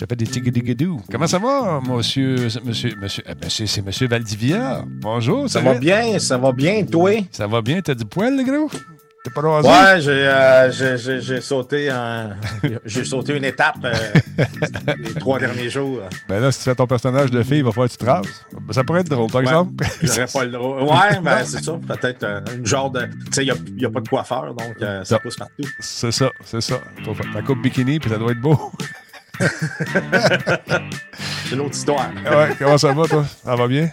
Te fais des tigidou. Comment ça va, monsieur, monsieur, monsieur, euh, monsieur c'est monsieur Valdivia. Bonjour, ça va bien, ça va bien, toi? Ça va bien, t'as du poil, le gros? T'es pas rasé? Ouais, j'ai, euh, j'ai, sauté un, j'ai sauté une étape euh, les trois derniers jours. Ben là, si tu fais ton personnage de fille, il va falloir que tu te rases. Ça pourrait être drôle, par exemple. J'aurais pas le droit. Ouais, ben c'est ça. Peut-être un genre de. Tu sais, il n'y a, a, pas de coiffeur, donc ça pousse partout. C'est ça, c'est ça. Ta coupe bikini, puis ça doit être beau. C'est une autre histoire. ouais, comment ça va, toi? Ça va bien?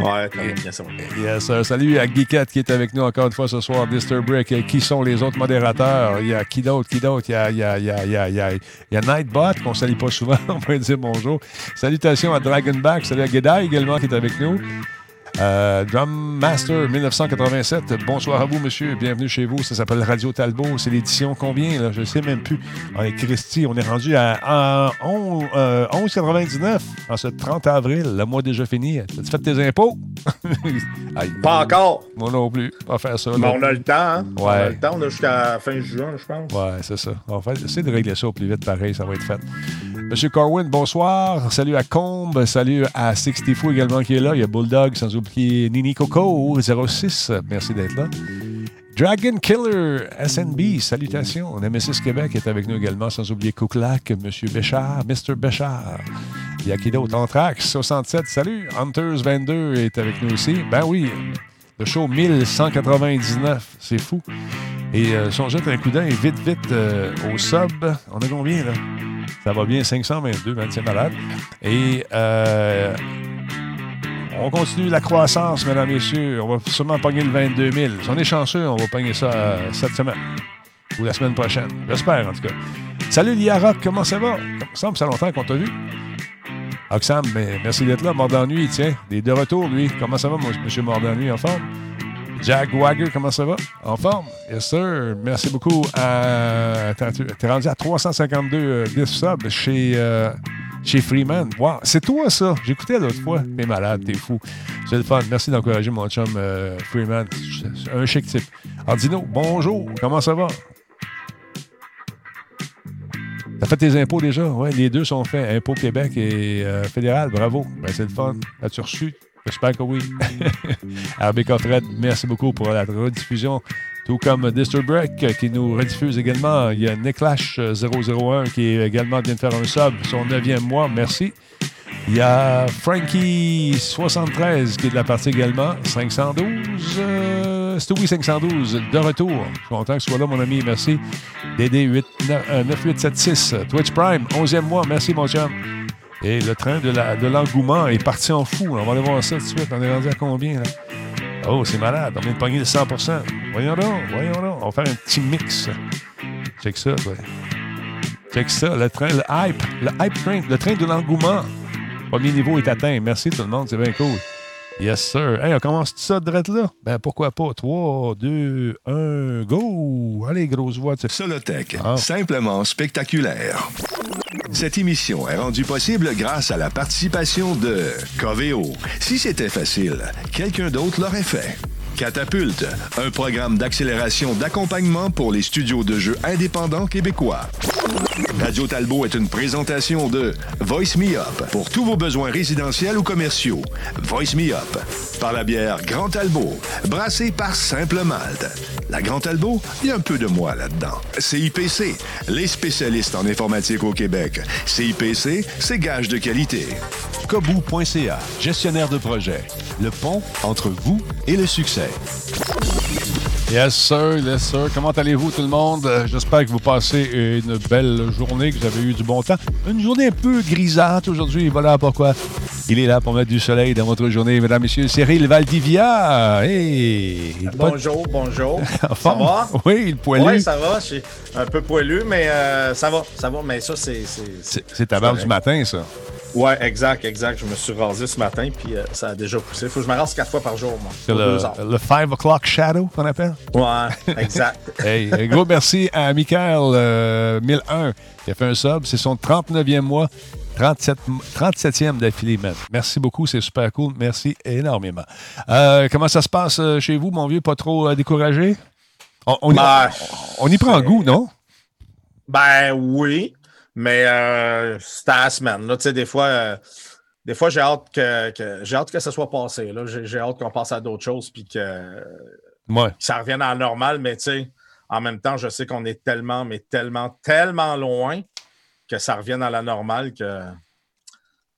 Ouais, bien, ça va Yes, salut à Geekette qui est avec nous encore une fois ce soir, Disturbrick. Qui sont les autres modérateurs? Il y a qui d'autre? Qui d'autre? Il y a, il y a, il y a, il y a, il y a, il y a Nightbot, qu'on ne salue pas souvent, on peut dire bonjour. Salutations à Dragonback, salut à Gedai également qui est avec nous. Euh, Drum Master 1987. Bonsoir à vous, monsieur. Bienvenue chez vous. Ça s'appelle Radio Talbot. C'est l'édition combien? Là? Je ne sais même plus. On est Christy. On est rendu à, 11,99 euh, en ce 30 avril. Le mois déjà fini. As-tu fait tes impôts? Pas encore. Moi non plus. On va faire ça. Mais on a le temps. Hein? Ouais. On a le temps. On a jusqu'à fin juin, je pense. Ouais, c'est ça. On va essayer de régler ça au plus vite. Pareil, ça va être fait. Monsieur Corwin, bonsoir. Salut à Combe. Salut à 64 également qui est là. Il y a Bulldog, sans oublier Nini Coco 06. Merci d'être là. Dragon Killer SNB, salutations. Nemesis Québec est avec nous également, sans oublier Couclac, Monsieur Béchard, Mr. Béchard. Il y a qui d'autre? Anthrax 67, salut. Hunters 22 est avec nous aussi. Ben oui, le show 1199, c'est fou. Et euh, si on jette un coup d'œil vite, vite euh, au sub, on a combien là? Ça va bien, 522, même, c'est malade. Et euh, on continue la croissance, mesdames messieurs. On va sûrement pogner le 22 000. Si on est chanceux, on va pogner ça euh, cette semaine ou la semaine prochaine. J'espère, en tout cas. Salut Liara, comment ça va? Ça me fait longtemps qu'on t'a vu. Oxam, mais merci d'être là. Mort d'ennui, tiens. Des de retour, lui. Comment ça va, monsieur Mort d'ennui, en forme? Jack Wagger, comment ça va? En forme? Yes, sir. Merci beaucoup. À... T'es rendu à 352 euh, subs chez, euh, chez Freeman. Wow, c'est toi, ça. J'écoutais l'autre fois. T'es malade, t'es fou. C'est le fun. Merci d'encourager mon chum euh, Freeman. Un chic type. Ardino, bonjour. Comment ça va? T'as fait tes impôts déjà? Oui, les deux sont faits. Impôts Québec et fédéral. Bravo. Ben, c'est le fun. As-tu reçu? J'espère que oui. RBK Fred, merci beaucoup pour la rediffusion. Tout comme Disturb qui nous rediffuse également. Il y a Nicklash001 qui également vient de faire un sub, son neuvième mois. Merci. Il y a Frankie73 qui est de la partie également. 512. Euh, oui, 512. De retour. Je suis content que tu sois là, mon ami. Merci. DD9876. Euh, Twitch Prime, 11e mois. Merci, mon chum. Et le train de l'engouement est parti en fou. On va aller voir ça tout de suite. On est rendu à combien, là? Oh, c'est malade. On vient de pogner le 100% Voyons donc, voyons donc. On va faire un petit mix. Check ça, ouais. Check ça. Le train, le hype. Le hype train. Le train de l'engouement. Premier niveau est atteint. Merci tout le monde. C'est bien cool. Yes, sir. Hey, on commence tout ça de là? Ben, pourquoi pas? 3, 2, 1, go! Allez, grosse voix. Solotech, ah. simplement spectaculaire. Cette émission est rendue possible grâce à la participation de Coveo. Si c'était facile, quelqu'un d'autre l'aurait fait. Catapulte, un programme d'accélération d'accompagnement pour les studios de jeux indépendants québécois. Radio Talbot est une présentation de Voice Me Up pour tous vos besoins résidentiels ou commerciaux. Voice Me Up par la bière Grand Talbot, brassée par Simple Malte. La Grand Talbot, il y a un peu de moi là-dedans. CIPC, les spécialistes en informatique au Québec. CIPC, c'est gage de qualité. Kobu.ca, gestionnaire de projet. Le pont entre vous et le succès. Yes, sir, yes, sir. Comment allez-vous, tout le monde? Euh, j'espère que vous passez une belle journée, que vous avez eu du bon temps. Une journée un peu grisante aujourd'hui. Voilà pourquoi il est là pour mettre du soleil dans votre journée, mesdames, messieurs. Cyril Valdivia. Hey! Bonjour, bonjour. ça va? Oui, le poilu. Oui, ça va. Je suis un peu poilu, mais euh, ça va, ça va. Mais ça, c'est... C'est ta barre du matin, ça. Ouais, exact, exact. Je me suis rasé ce matin, puis euh, ça a déjà poussé. Faut que je me rase quatre fois par jour, moi. C'est le, 5 o'clock shadow qu'on appelle? Ouais, exact. hey, gros merci à Michael 1001 qui a fait un sub. C'est son 39e mois. 37, 37e d'affilée, même. Merci beaucoup, c'est super cool. Merci énormément. Euh, comment ça se passe euh, chez vous, mon vieux? Pas trop découragé? On, on, y, on, y, prend goût, non? Ben oui. Mais euh, c'était à la semaine. Là, des fois, euh, des fois j'ai hâte que, j'ai hâte que ça soit passé. J'ai, hâte qu'on passe à d'autres choses puis que, ça revienne à la normale. Mais en même temps, je sais qu'on est tellement, mais tellement, tellement loin que ça revienne à la normale que.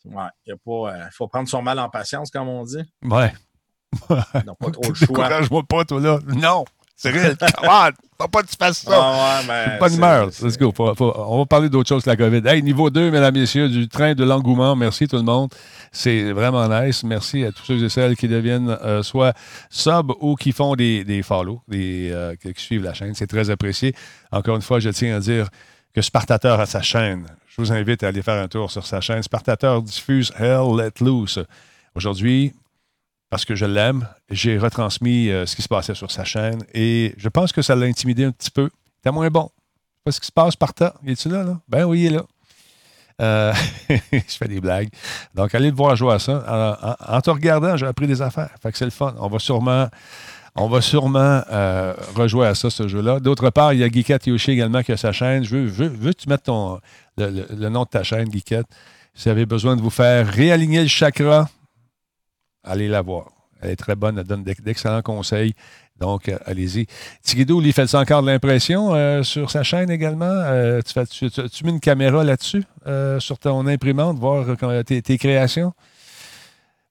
Ouais, il euh, faut prendre son mal en patience, comme on dit. Ouais. Non, pas trop le choix. Décourage-moi pas, toi, là. Non! Cyril, comment? Faut pas que tu fasses ça. Ah ouais, ben, pas. Let's go. on va parler d'autre chose que la COVID. Hey, niveau 2, mesdames, messieurs, du train de l'engouement. Merci tout le monde. C'est vraiment nice. Merci à tous ceux et celles qui deviennent euh, soit sub ou qui font des, des follow, des, euh, qui suivent la chaîne. C'est très apprécié. Encore une fois, je tiens à dire que Spartateur a sa chaîne. Je vous invite à aller faire un tour sur sa chaîne. Spartateur diffuse Hell Let Loose. Aujourd'hui, parce que je l'aime, j'ai retransmis euh, ce qui se passait sur sa chaîne et je pense que ça l'a intimidé un petit peu. C'était moins bon. Je ce qui se passe par terre. Il est-tu là, là? Ben oui, il est là. Euh, je fais des blagues. Donc, allez le voir jouer à ça. En, te regardant, j'ai appris des affaires. Fait que c'est le fun. On va sûrement, on va sûrement euh, rejouer à ça, ce jeu-là. D'autre part, il y a Geekette Yoshi également qui a sa chaîne. Je veux, veux, que tu mettes ton, le, le, nom de ta chaîne, Geekette? Si vous avez besoin de vous faire réaligner le chakra, allez la voir. Elle est très bonne, elle donne d'excellents conseils. Donc, euh, allez-y. Tigidou, lui, fait encore de l'impression euh, sur sa chaîne également? Euh, tu, mets une caméra là-dessus, sur ton imprimante, voir tes, tes, créations?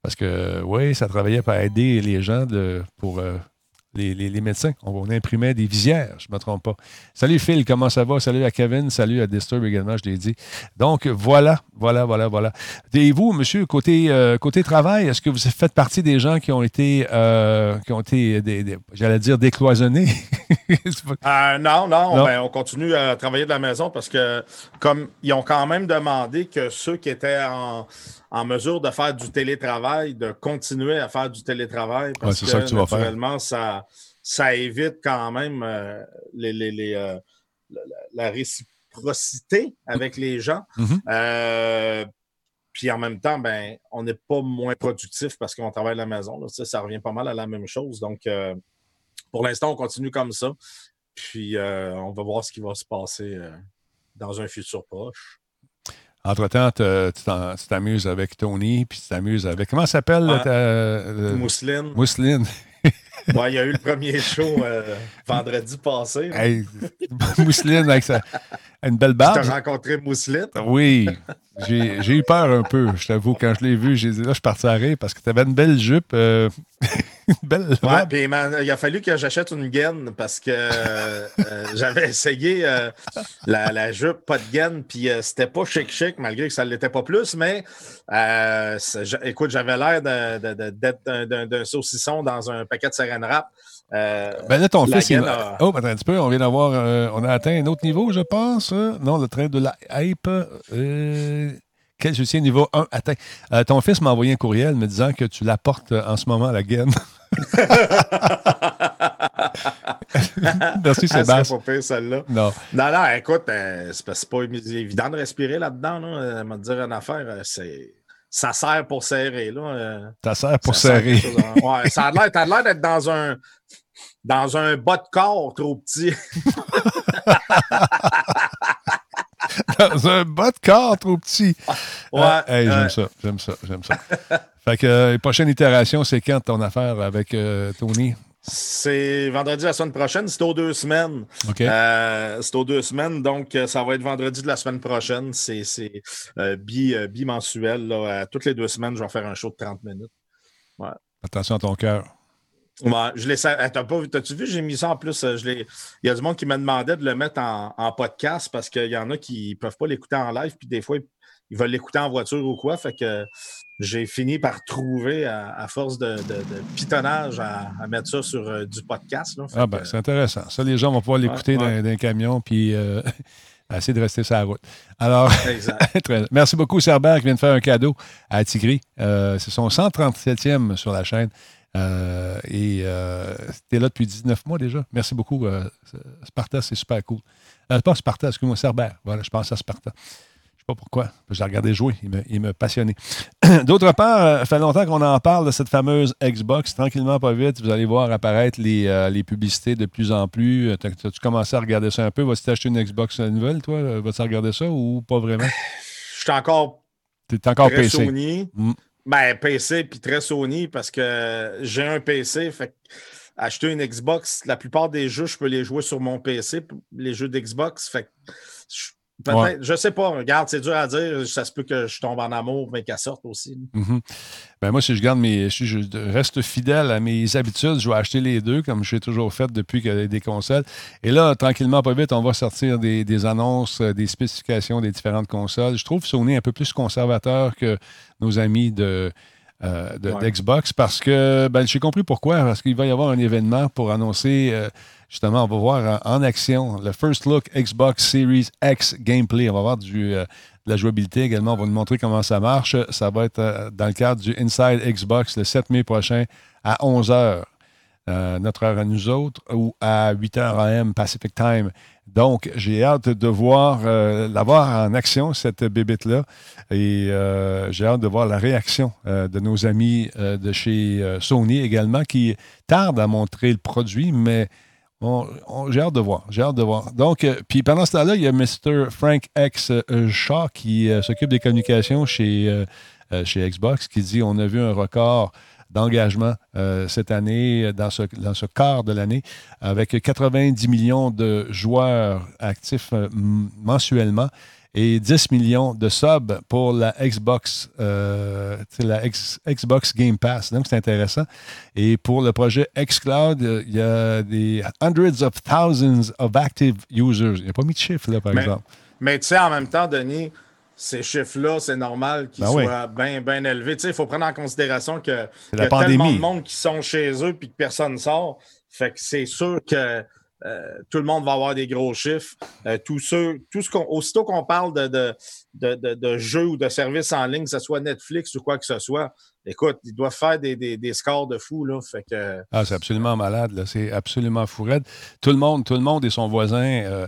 Parce que, oui, ça travaillait pour aider les gens de, pour les, médecins. On, imprimait des visières, je ne me trompe pas. Salut Phil, comment ça va? Salut à Kevin, salut à Disturb également, je l'ai dit. Donc voilà, voilà, voilà, voilà. Et vous, monsieur, côté, euh, côté travail, est-ce que vous faites partie des gens qui ont été, euh, qui ont été, j'allais dire, décloisonnés? Euh, non, non, ben, on continue à travailler de la maison parce que comme ils ont quand même demandé que ceux qui étaient en en mesure de faire du télétravail, de continuer à faire du télétravail, parce que, ça naturellement, ça, ça évite quand même euh, les, euh, la, réciprocité avec les gens. Mm-hmm. Euh, puis en même temps, ben, on n'est pas moins productif parce qu'on travaille à la maison. Là. Ça, ça revient pas mal à la même chose. Donc, pour l'instant, on continue comme ça. Puis on va voir ce qui va se passer dans un futur proche. Entre-temps, tu t'amuses avec Tony, puis tu t'amuses avec. Comment s'appelle? Ah, euh, Mousseline. Mousseline. il y a eu le premier show euh, vendredi passé. Mousseline avec sa, une belle barbe. Tu as rencontré Mousseline? Oui. J'ai eu peur un peu, je t'avoue. Quand je l'ai vu, j'ai dit là, je suis parti à rire parce que tu avais une belle jupe. Euh, une belle ouais, puis il a fallu que j'achète une gaine parce que euh, j'avais essayé euh, la, jupe, pas de gaine, puis c'était pas chic-chic, malgré que ça ne l'était pas plus, mais écoute, j'avais l'air d'être d'un saucisson dans un paquet de saran wrap. ben là, ton fils, oh, attends un petit peu, on vient d'avoir, on a atteint un autre niveau, je pense. Hein? Non, le train de la hype. Quel soutien niveau 1 atteint. Euh, ton fils m'a envoyé un courriel me disant que tu l'apportes en ce moment à la gaine. Merci, Sébastien. Pas pire, celle-là. Non. Non, non, écoute, euh, c'est pas évident de respirer là-dedans. Là. Euh, me dire une affaire, c'est ça sert pour serrer. Là. Ça sert pour serrer. ouais, ça a l'air d'être dans un, dans un bas de corps trop petit. dans un bas de corps trop petit. Ouais. Ah, j'aime ça, j'aime ça, j'aime ça. fait que euh, prochaine itération, c'est quand ton affaire avec euh, Tony? C'est vendredi la semaine prochaine, c'est aux deux semaines. OK. Euh, c'est aux deux semaines, donc ça va être vendredi de la semaine prochaine. C'est bimensuel. Bi toutes les deux semaines, je vais faire un show de 30 minutes. Ouais. Attention à ton cœur. Ouais, je l'ai. T'as-tu vu, j'ai mis ça en plus. Euh, je il y a du monde qui me demandait de le mettre en, podcast parce qu'il y en a qui ne peuvent pas l'écouter en live, puis des fois, ils veulent l'écouter en voiture ou quoi. Fait que j'ai fini par trouver, à, force de, pitonnage, à, mettre ça sur euh, du podcast. ah, ben, c'est intéressant. Ça, les gens vont pouvoir l'écouter dans, un camion, puis. Euh, essayer de rester sur la route. Alors, merci beaucoup, Cerber, qui vient de faire un cadeau à Tigri. c'est son 137e sur la chaîne. Euh, et euh, tu es là depuis 19 mois déjà. Merci beaucoup. Euh, Sparta, c'est super cool. pas Sparta, excuse-moi, Cerber. Voilà, je pense à Sparta. sais pas pourquoi. Je l'ai regardé jouer. Il me, passionnait. D'autre part, ça euh, fait longtemps qu'on en parle de cette fameuse Xbox. Tranquillement, pas vite, vous allez voir apparaître les, euh, publicités de plus en plus. As-tu commencé à regarder ça un peu? Vas-tu t'acheter une Xbox nouvelle, toi? Vas-tu regarder ça ou pas vraiment? Je suis encore. T'es encore très PC. Sony. Mm. Ben, PC puis très Sony parce que j'ai un PC. Fait acheter une Xbox, la plupart des jeux, je peux les jouer sur mon PC, les jeux d'Xbox. Fait Peut-être, je sais pas. Regarde, c'est dur à dire. Ça se peut que je tombe en amour, mais qu'elle sorte aussi. Mm-hmm. ben moi, si je garde mes. je reste fidèle à mes habitudes, je vais acheter les deux, comme j'ai toujours fait depuis qu'il y a des consoles. Et là, tranquillement, pas vite, on va sortir des, annonces, euh, des spécifications des différentes consoles. Je trouve Sony un peu plus conservateur que nos amis de. Euh, d'Xbox parce que ben, j'ai compris pourquoi. Parce qu'il va y avoir un événement pour annoncer euh, Justement, on va voir en action le First Look Xbox Series X gameplay. On va voir du, euh, de la jouabilité également. On va nous montrer comment ça marche. Ça va être euh, dans le cadre du Inside Xbox le 7 mai prochain à 11h. Euh, notre heure à nous autres, ou à 8h AM Pacific Time. Donc, j'ai hâte de voir, l'avoir en action, cette bébête-là. Et j'ai hâte de voir la réaction de nos amis de chez Sony également, qui tardent à montrer le produit, mais j'ai hâte de voir. J'ai hâte de voir. Donc, euh, puis pendant ce temps-là, il y a Mr. Frank X euh, Shaw qui euh, s'occupe des communications chez, chez Xbox qui dit on a vu un record d'engagement cette année, dans ce, dans ce quart de l'année, avec 90 millions de joueurs actifs mensuellement et 10 millions de subs pour la Xbox, euh, la Xbox Game Pass. Donc, c'est intéressant. Et pour le projet xCloud, il y a des hundreds of thousands of active users. Il n'y a pas mis de chiffres, là, par exemple. Mais tu sais, en même temps, Denis, ces chiffres-là, c'est normal qu'ils ben soient bien ben élevés. Il faut prendre en considération que, y a tellement de monde qui sont chez eux et que personne ne sort. Fait que c'est sûr que euh, tout le monde va avoir des gros chiffres. Euh, tout ce qu'on, aussitôt qu'on parle de, de, jeux ou de services en ligne, que ce soit Netflix ou quoi que ce soit, écoute, ils doivent faire des, scores de fou. Là, fait que... Ah, c'est absolument malade. Là. C'est absolument fou Tout le monde, tout le monde et son voisin. Euh,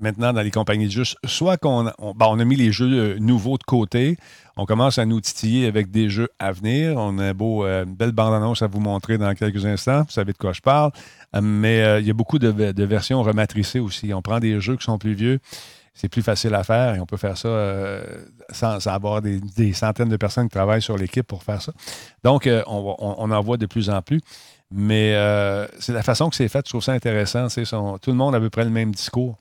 maintenant dans les compagnies de jeux, soit qu'on ben, on a mis les jeux nouveaux de côté, on commence à nous titiller avec des jeux à venir. On a beau, une belle bande-annonce à vous montrer dans quelques instants. Vous savez de quoi je parle. Euh, mais euh, il y a beaucoup de, versions rematricées aussi. On prend des jeux qui sont plus vieux, c'est plus facile à faire et on peut faire ça euh, sans, avoir des, centaines de personnes qui travaillent sur l'équipe pour faire ça. Donc, on, en voit de plus en plus. Mais c'est la façon que c'est fait, je trouve ça intéressant. tout le monde a à peu près le même discours.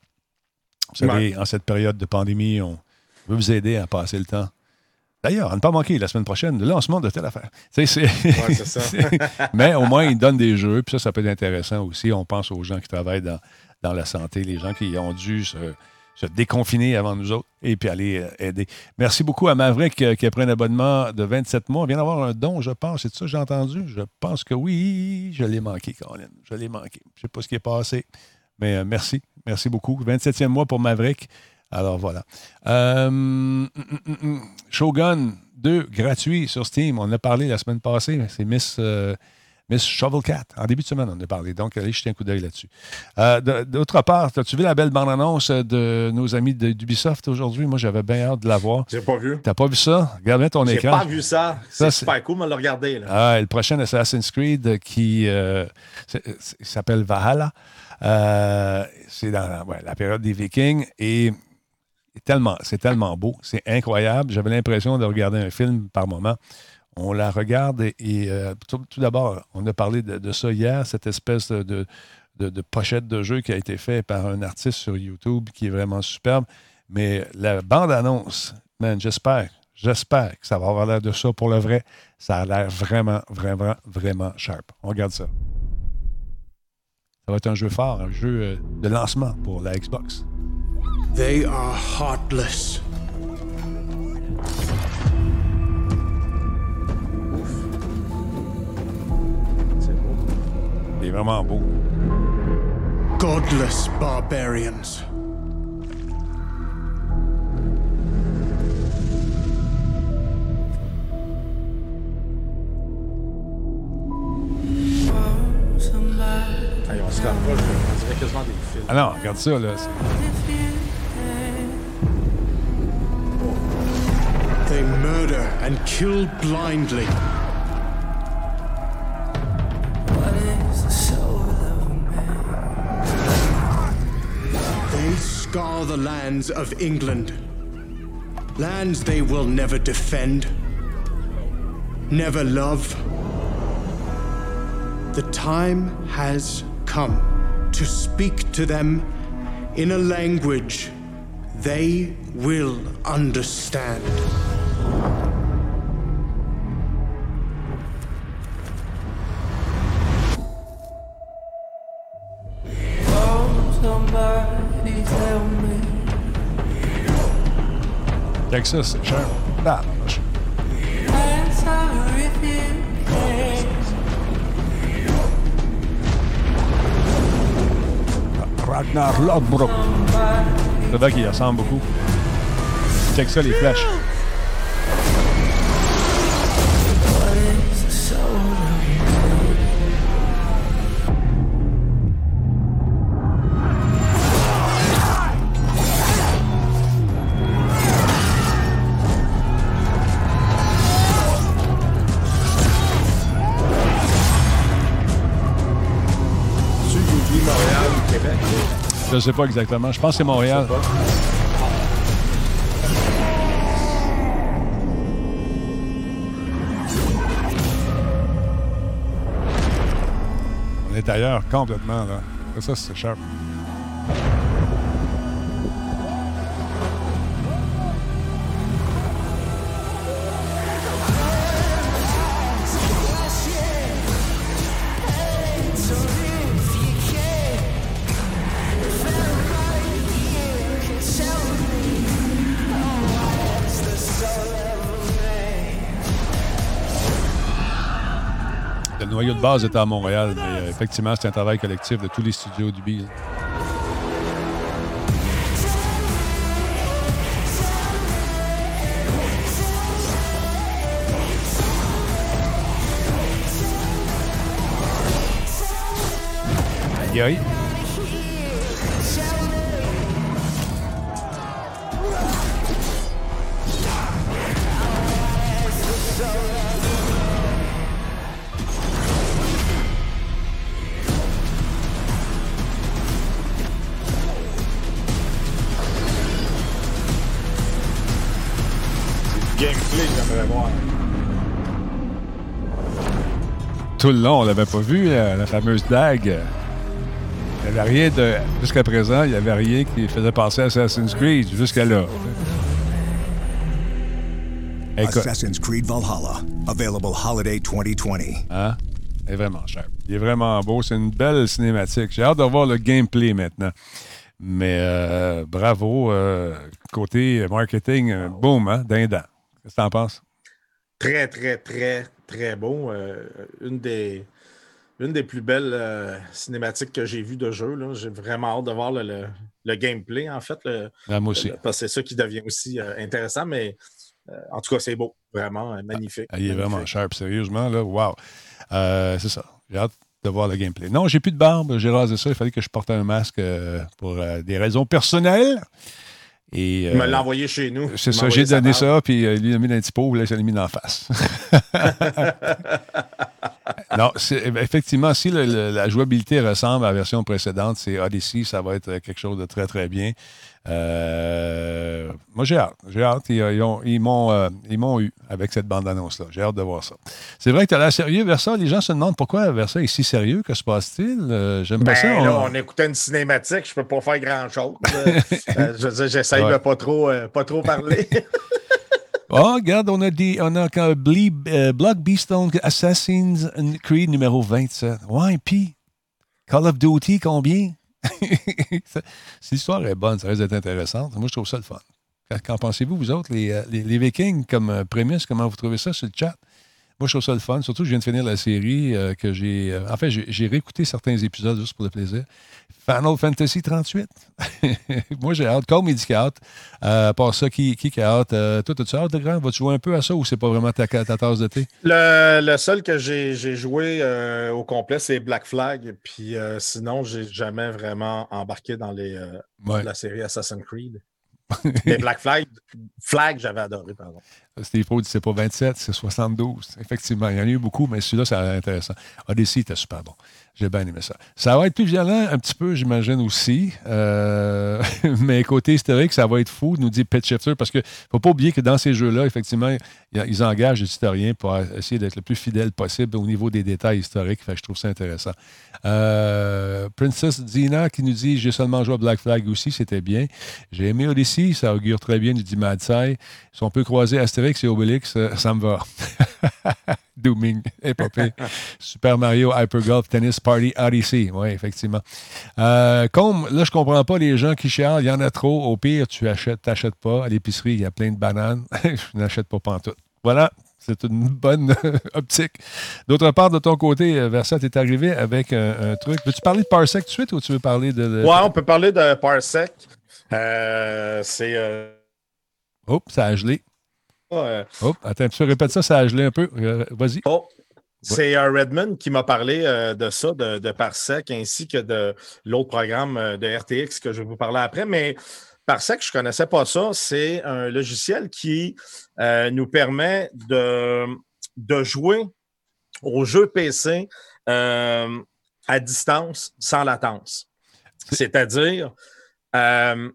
Vous savez, en cette période de pandémie, on veut vous aider à passer le temps D'ailleurs, à ne pas manquer la semaine prochaine, le lancement de telle affaire. C'est, ça. mais au moins, ils donnent des jeux, puis ça, ça peut être intéressant aussi. On pense aux gens qui travaillent dans, dans la santé, les gens qui ont dû se, déconfiner avant nous autres et puis aller euh, aider. Merci beaucoup à Maverick euh, qui a pris un abonnement de 27 mois. Il vient d'avoir un don, je pense. C'est ça j'ai entendu? Je pense que oui. Je l'ai manqué, Colin. Je l'ai manqué. Je ne sais pas ce qui est passé. Mais euh, merci. Merci beaucoup. 27e mois pour Maverick. Alors voilà. Shogun 2 gratuit sur Steam. On a parlé la semaine passée. C'est Miss, Miss Shovel Cat. En début de semaine, on en a parlé. Donc, allez jeter un coup d'œil là-dessus. Euh, d'autre part, as-tu vu la belle bande-annonce de nos amis d'Ubisoft aujourd'hui? Moi, j'avais bien hâte de la voir. J'ai pas vu. T'as pas vu ça? Regarde bien ton écran. J'ai pas vu ça. C'est super cool, mais le regarder. Là. Ah, le prochain Assassin's Creed qui s'appelle Valhalla. c'est dans la période des Vikings et tellement, c'est tellement beau, c'est incroyable. J'avais l'impression de regarder un film par moment. On la regarde et, euh, tout, d'abord, on a parlé de, ça hier, cette espèce de, de, pochette de jeu qui a été fait par un artiste sur YouTube qui est vraiment superbe. Mais la bande-annonce, man, j'espère, j'espère que ça va avoir l'air de ça pour le vrai. Ça a l'air vraiment, vraiment, vraiment sharp. On regarde ça. Ça va être un jeu fort, un jeu euh, de lancement pour la Xbox. They are heartless. C'est vraiment beau. Godless barbarians. Allez, on se rapproche, on dirait quasiment des films. Ah non, regarde ça, là. They murder and kill blindly. Scar the lands of England. Lands they will never defend, never love. The time has come to speak to them in a language they will understand. Texas, c'est cher. Ah, Ragnar Lodbrok. C'est vrai qu'il ressemble beaucoup. Check ça, les flèches. Je sais pas exactement. Je pense que c'est Montréal. On est ailleurs complètement, là. Ça, c'est cher. Noyau de base était à Montréal, mais euh, effectivement, c'est un travail collectif de tous les studios du aïe. Tout le long, on l'avait pas vu, la, fameuse dague. Il n'y avait rien de. Jusqu'à présent, il n'y avait rien qui faisait penser à Assassin's Creed, jusqu'à là. Assassin's Creed Valhalla, available holiday 2020. Hein? Il est vraiment cher. Il est vraiment beau. C'est une belle cinématique. J'ai hâte de voir le gameplay maintenant. Mais euh, bravo. Euh, côté marketing, euh, boom, hein? Dindant. Qu'est-ce que tu en penses? Très, très, très, très beau. Euh, une, des, une des plus belles euh, cinématiques que j'ai vues de jeu. J'ai vraiment hâte de voir le, gameplay, en fait. Ah, moi aussi. parce que c'est ça qui devient aussi euh, intéressant, mais en tout cas, c'est beau. Vraiment magnifique. Ah, il est vraiment sharp, sérieusement. Là, wow. c'est ça. J'ai hâte de voir le gameplay. Non, j'ai plus de barbe. J'ai rasé ça. Il fallait que je porte un masque pour des raisons personnelles. Et, il me l'a envoyé chez nous. C'est ça, j'ai donné ça, puis euh, lui, il a mis dans un petit pot, là, il l'a mis en face. non, effectivement, si la jouabilité ressemble à la version précédente, c'est Odyssey, ça va être quelque chose de très, très bien. Euh, moi, j'ai hâte. J'ai hâte. Ils, euh, ils, m'ont, eu avec cette bande-annonce-là. J'ai hâte de voir ça. C'est vrai que tu as l'air sérieux, Versa. Les gens se demandent pourquoi Versa est si sérieux. Que se passe-t-il? j'aime pas ben, ça. On... on... écoutait une cinématique. Je peux pas faire grand-chose. je veux dire, j'essaye de pas trop, pas trop parler. Oh, regarde, on a dit, on a quand Block Beastone Assassin's Creed numéro 27. Ouais, puis Call of Duty, combien? Cette histoire est bonne, ça risque d'être intéressante. Moi, je trouve ça le fun. Qu'en pensez-vous, vous autres, les, euh, les, Vikings, comme euh, prémisse, comment vous trouvez ça sur le chat? Moi, je trouve ça le fun. Surtout, je viens de finir la série euh, que j'ai. en fait, j'ai réécouté certains épisodes juste pour le plaisir. Final Fantasy 38. Moi, j'ai hâte. Comme il dit hâte. Euh, part ça, qui, qui, a hâte? toi, as-tu hâte de grand? Vas-tu jouer un peu à ça ou c'est pas vraiment ta, ta tasse de thé? Le, le seul que j'ai joué au complet, c'est Black Flag. Puis sinon, j'ai jamais vraiment embarqué dans les, la série Assassin's Creed. Mais Black Flag, j'avais adoré, pardon. Dit c'est pas 27, c'est 72. Effectivement, il y en a eu beaucoup, mais celui-là, c'est intéressant. Odyssey était super bon. J'ai bien aimé ça. Ça va être plus violent un petit peu, j'imagine aussi. Euh, mais côté historique, ça va être fou, nous dit Pet Shifter, parce qu'il ne faut pas oublier que dans ces jeux-là, effectivement, ils engagent des historiens pour essayer d'être le plus fidèle possible au niveau des détails historiques. Fait je trouve ça intéressant. Euh, Princess Dina qui nous dit J'ai seulement joué à Black Flag aussi, c'était bien. J'ai aimé Odyssey, ça augure très bien, nous dit Madsai. Si on peut croiser Astérix et Obélix, euh, ça me va. Dooming, épopée. Super Mario, Hyper Golf, Tennis Party, Odyssey. Oui, effectivement. Euh, comme, là, je comprends pas les gens qui chialent. Il y en a trop. Au pire, tu achètes, t'achètes pas. À l'épicerie, il y a plein de bananes. je n'achète pas pantoute. Voilà. C'est une bonne optique. D'autre part, de ton côté, euh, Versa, tu es arrivé avec un, truc. Veux-tu parler de Parsec tout de suite ou tu veux parler de. Ouais, on peut parler de Parsec. Euh, c'est. Euh... Oh, ça a gelé. Oh, attends, tu répètes ça, ça a gelé un peu. Vas-y. Oh. C'est un Redmond qui m'a parlé euh, de ça, de, Parsec, ainsi que de l'autre programme euh, de RTX que je vais vous parler après. Mais Parsec, je ne connaissais pas ça. C'est un logiciel qui nous permet de, de jouer aux jeux PC à distance sans latence. C'est-à-dire, euh,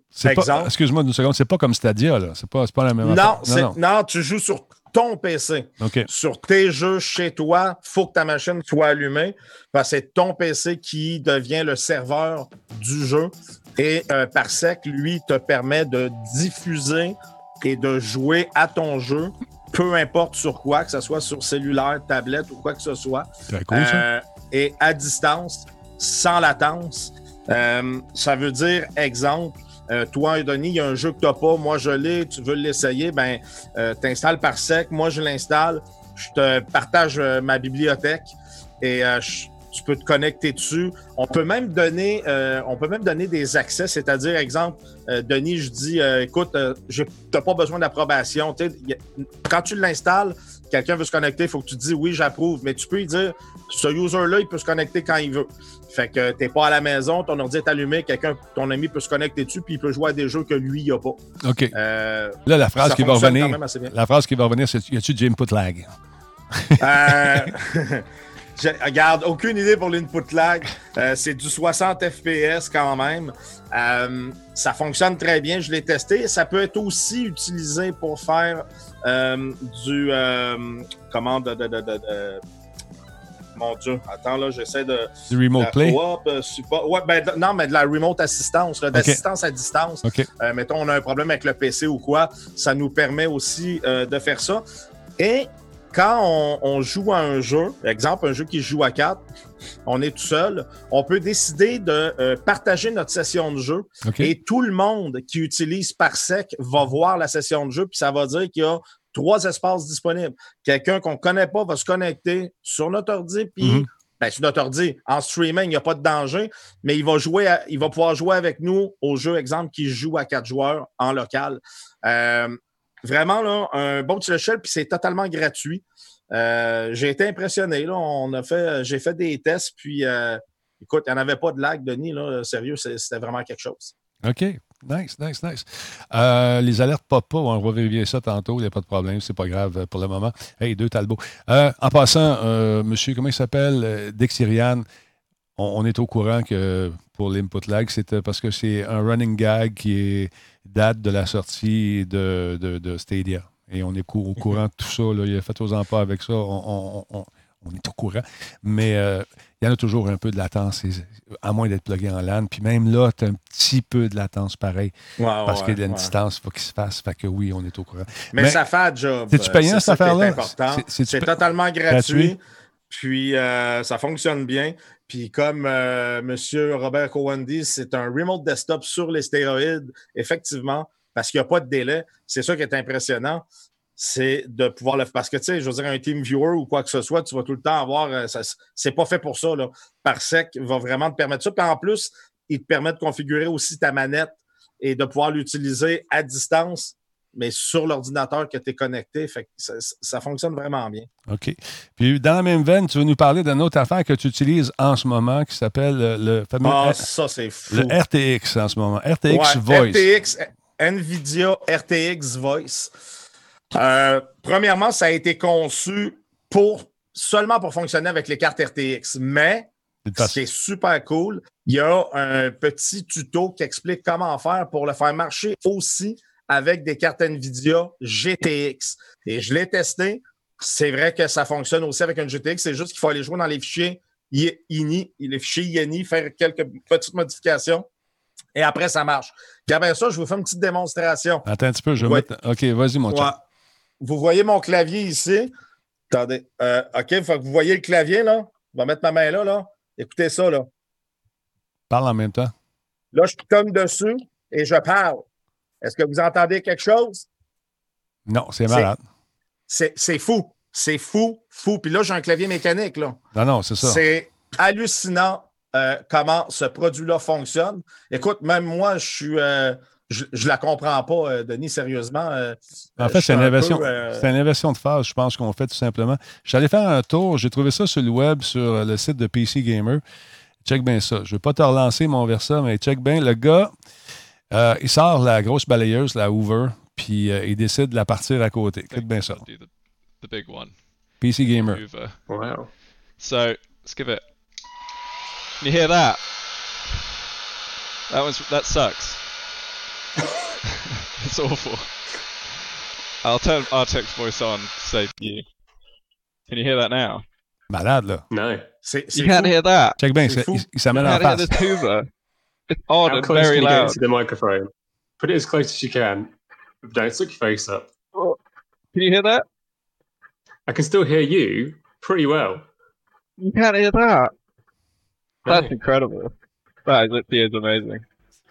excuse-moi une seconde, c'est pas comme Stadia, là. C'est pas, pas la même non, non, non, tu joues sur ton PC. Sur tes jeux chez toi, il faut que ta machine soit allumée parce que c'est ton PC qui devient le serveur du jeu. Et euh, Parsec, lui, te permet de diffuser et de jouer à ton jeu, peu importe sur quoi, que ce soit sur cellulaire, tablette ou quoi que ce soit. Cool. Euh, et à distance, sans latence. Euh, ça veut dire, exemple, euh, toi, Denis, il y a un jeu que tu n'as pas, moi je l'ai, tu veux l'essayer, ben, euh, tu installes par sec, moi je l'installe, je te partage ma bibliothèque et tu peux te connecter dessus. On peut même donner, on peut même donner des accès, c'est-à-dire, exemple, Denis, je dis, écoute, tu n'as pas besoin d'approbation. Quand tu l'installes, quelqu'un veut se connecter, il faut que tu dis oui, j'approuve, mais tu peux lui dire, ce user-là, il peut se connecter quand il veut. Fait que t'es pas à la maison, ton ordi est allumé, quelqu'un, ton ami peut se connecter dessus, puis il peut jouer à des jeux que lui, il a pas. OK. Euh, là, la phrase qui va revenir, la phrase qui va revenir, c'est y a-tu du input lag? Euh, je, regarde, aucune idée pour l'input lag. Euh, c'est du 60 FPS quand même. ça fonctionne très bien, je l'ai testé. Ça peut être aussi utilisé pour faire du comment de, de, de mon Dieu, attends, là, j'essaie de. Du remote play? Euh, ouais, ben, non, mais de la remote assistance, d'assistance à distance. Euh, mettons, on a un problème avec le PC ou quoi, ça nous permet aussi euh, de faire ça. Et quand on, joue à un jeu, exemple, un jeu qui joue à quatre, on est tout seul, on peut décider de partager notre session de jeu et tout le monde qui utilise Parsec va voir la session de jeu, puis ça va dire qu'il y a trois espaces disponibles. Quelqu'un qu'on ne connaît pas va se connecter sur notre ordi, puis mhm. ben, sur notre ordi, en streaming, il n'y a pas de danger, mais il va jouer, il va pouvoir jouer avec nous au jeu, exemple, qui joue à quatre joueurs en local. Euh, vraiment, là, un bon petit logiciel, puis c'est totalement gratuit. Euh, j'ai été impressionné. Là. On a fait, j'ai fait des tests, puis euh, écoute, il n'y en avait pas de lag, Denis. Là, sérieux, c'était vraiment quelque chose. OK. Nice, nice, nice. Euh, les alertes pop pas, on va vérifier ça tantôt, il n'y a pas de problème, c'est pas grave euh, pour le moment. Hey, deux Talbot. Euh, en passant, monsieur, comment il s'appelle? Dexirian, on, est au courant que pour l'input lag, c'est parce que c'est un running gag qui date de la sortie de, de, Stadia. Et on est au courant de tout ça. Il a fait aux avec ça. on, on est au courant. Mais euh, il y en a toujours un peu de latence, à moins d'être plugué en LAN. Puis même là, tu as un petit peu de latence pareil. parce qu'il y a une distance, il faut qu'il se fasse. Fait que oui, on est au courant. Mais, ça fait un job. C'est-tu payant, cette affaire-là? C'est totalement gratuit? Puis euh, ça fonctionne bien. Puis comme euh, M. Robert Cohen dit, c'est un remote desktop sur les stéroïdes, effectivement, parce qu'il n'y a pas de délai. C'est ça qui est impressionnant c'est de pouvoir le Parce que, tu sais, je veux dire, un team viewer ou quoi que ce soit, tu vas tout le temps avoir. Euh, c'est pas fait pour ça. Là. Parsec va vraiment te permettre ça. Puis en plus, il te permet de configurer aussi ta manette et de pouvoir l'utiliser à distance, mais sur l'ordinateur que tu es connecté. Fait que ça, fonctionne vraiment bien. OK. Puis dans la même veine, tu veux nous parler d'une autre affaire que tu utilises en ce moment qui s'appelle le fameux. Ah, ça, c'est fou. Le RTX en ce moment. RTX Voice. RTX, NVIDIA RTX Voice. Euh, premièrement, ça a été conçu pour, seulement pour fonctionner avec les cartes RTX, mais c'est super cool. Il y a un petit tuto qui explique comment faire pour le faire marcher aussi avec des cartes NVIDIA GTX. Et je l'ai testé. C'est vrai que ça fonctionne aussi avec une GTX. C'est juste qu'il faut aller jouer dans les fichiers INI, les fichiers INI, faire quelques petites modifications. Et après, ça marche. Puis après ça, je vous fais une petite démonstration. Attends un petit peu, je vais mettre. OK, vas-y, mon chat. Vous voyez mon clavier ici? Attendez. Euh, OK, il faut que vous voyez le clavier, là. Je vais mettre ma main là, là. Écoutez ça, là. Parle en même temps. Là, je tombe dessus et je parle. Est-ce que vous entendez quelque chose? Non, c'est malade. C'est fou. C'est fou, fou. Puis là, j'ai un clavier mécanique, là. Non, non, c'est ça. C'est hallucinant euh, comment ce produit-là fonctionne. Écoute, même moi, je suis. Euh, je, ne la comprends pas, euh, Denis, sérieusement. en fait, c'est une, inversion, une inversion de phase, je pense qu'on fait tout simplement. J'allais faire un tour, j'ai trouvé ça sur le web, sur le site de PC Gamer. Check bien ça. Je ne vais pas te relancer mon Versa, mais check bien. Le gars, il sort la grosse balayeuse, la Hoover, puis il décide de la partir à côté. Écoute bien ça. The big one. PC Gamer. Hoover. Wow. So, let's give it you hear that? That was that sucks. It's awful. I'll turn Artek's voice on to save you. Can you hear that now? Malade, là. No. you can't hear that. Check bien, il, You s'amène en face. This Hoover. It's odd How and very can you loud. Get to the microphone. Put it as close as you can. Don't stick your face up. Can you hear that? I can still hear you pretty well. You can't hear that. That's incredible. That is, is amazing.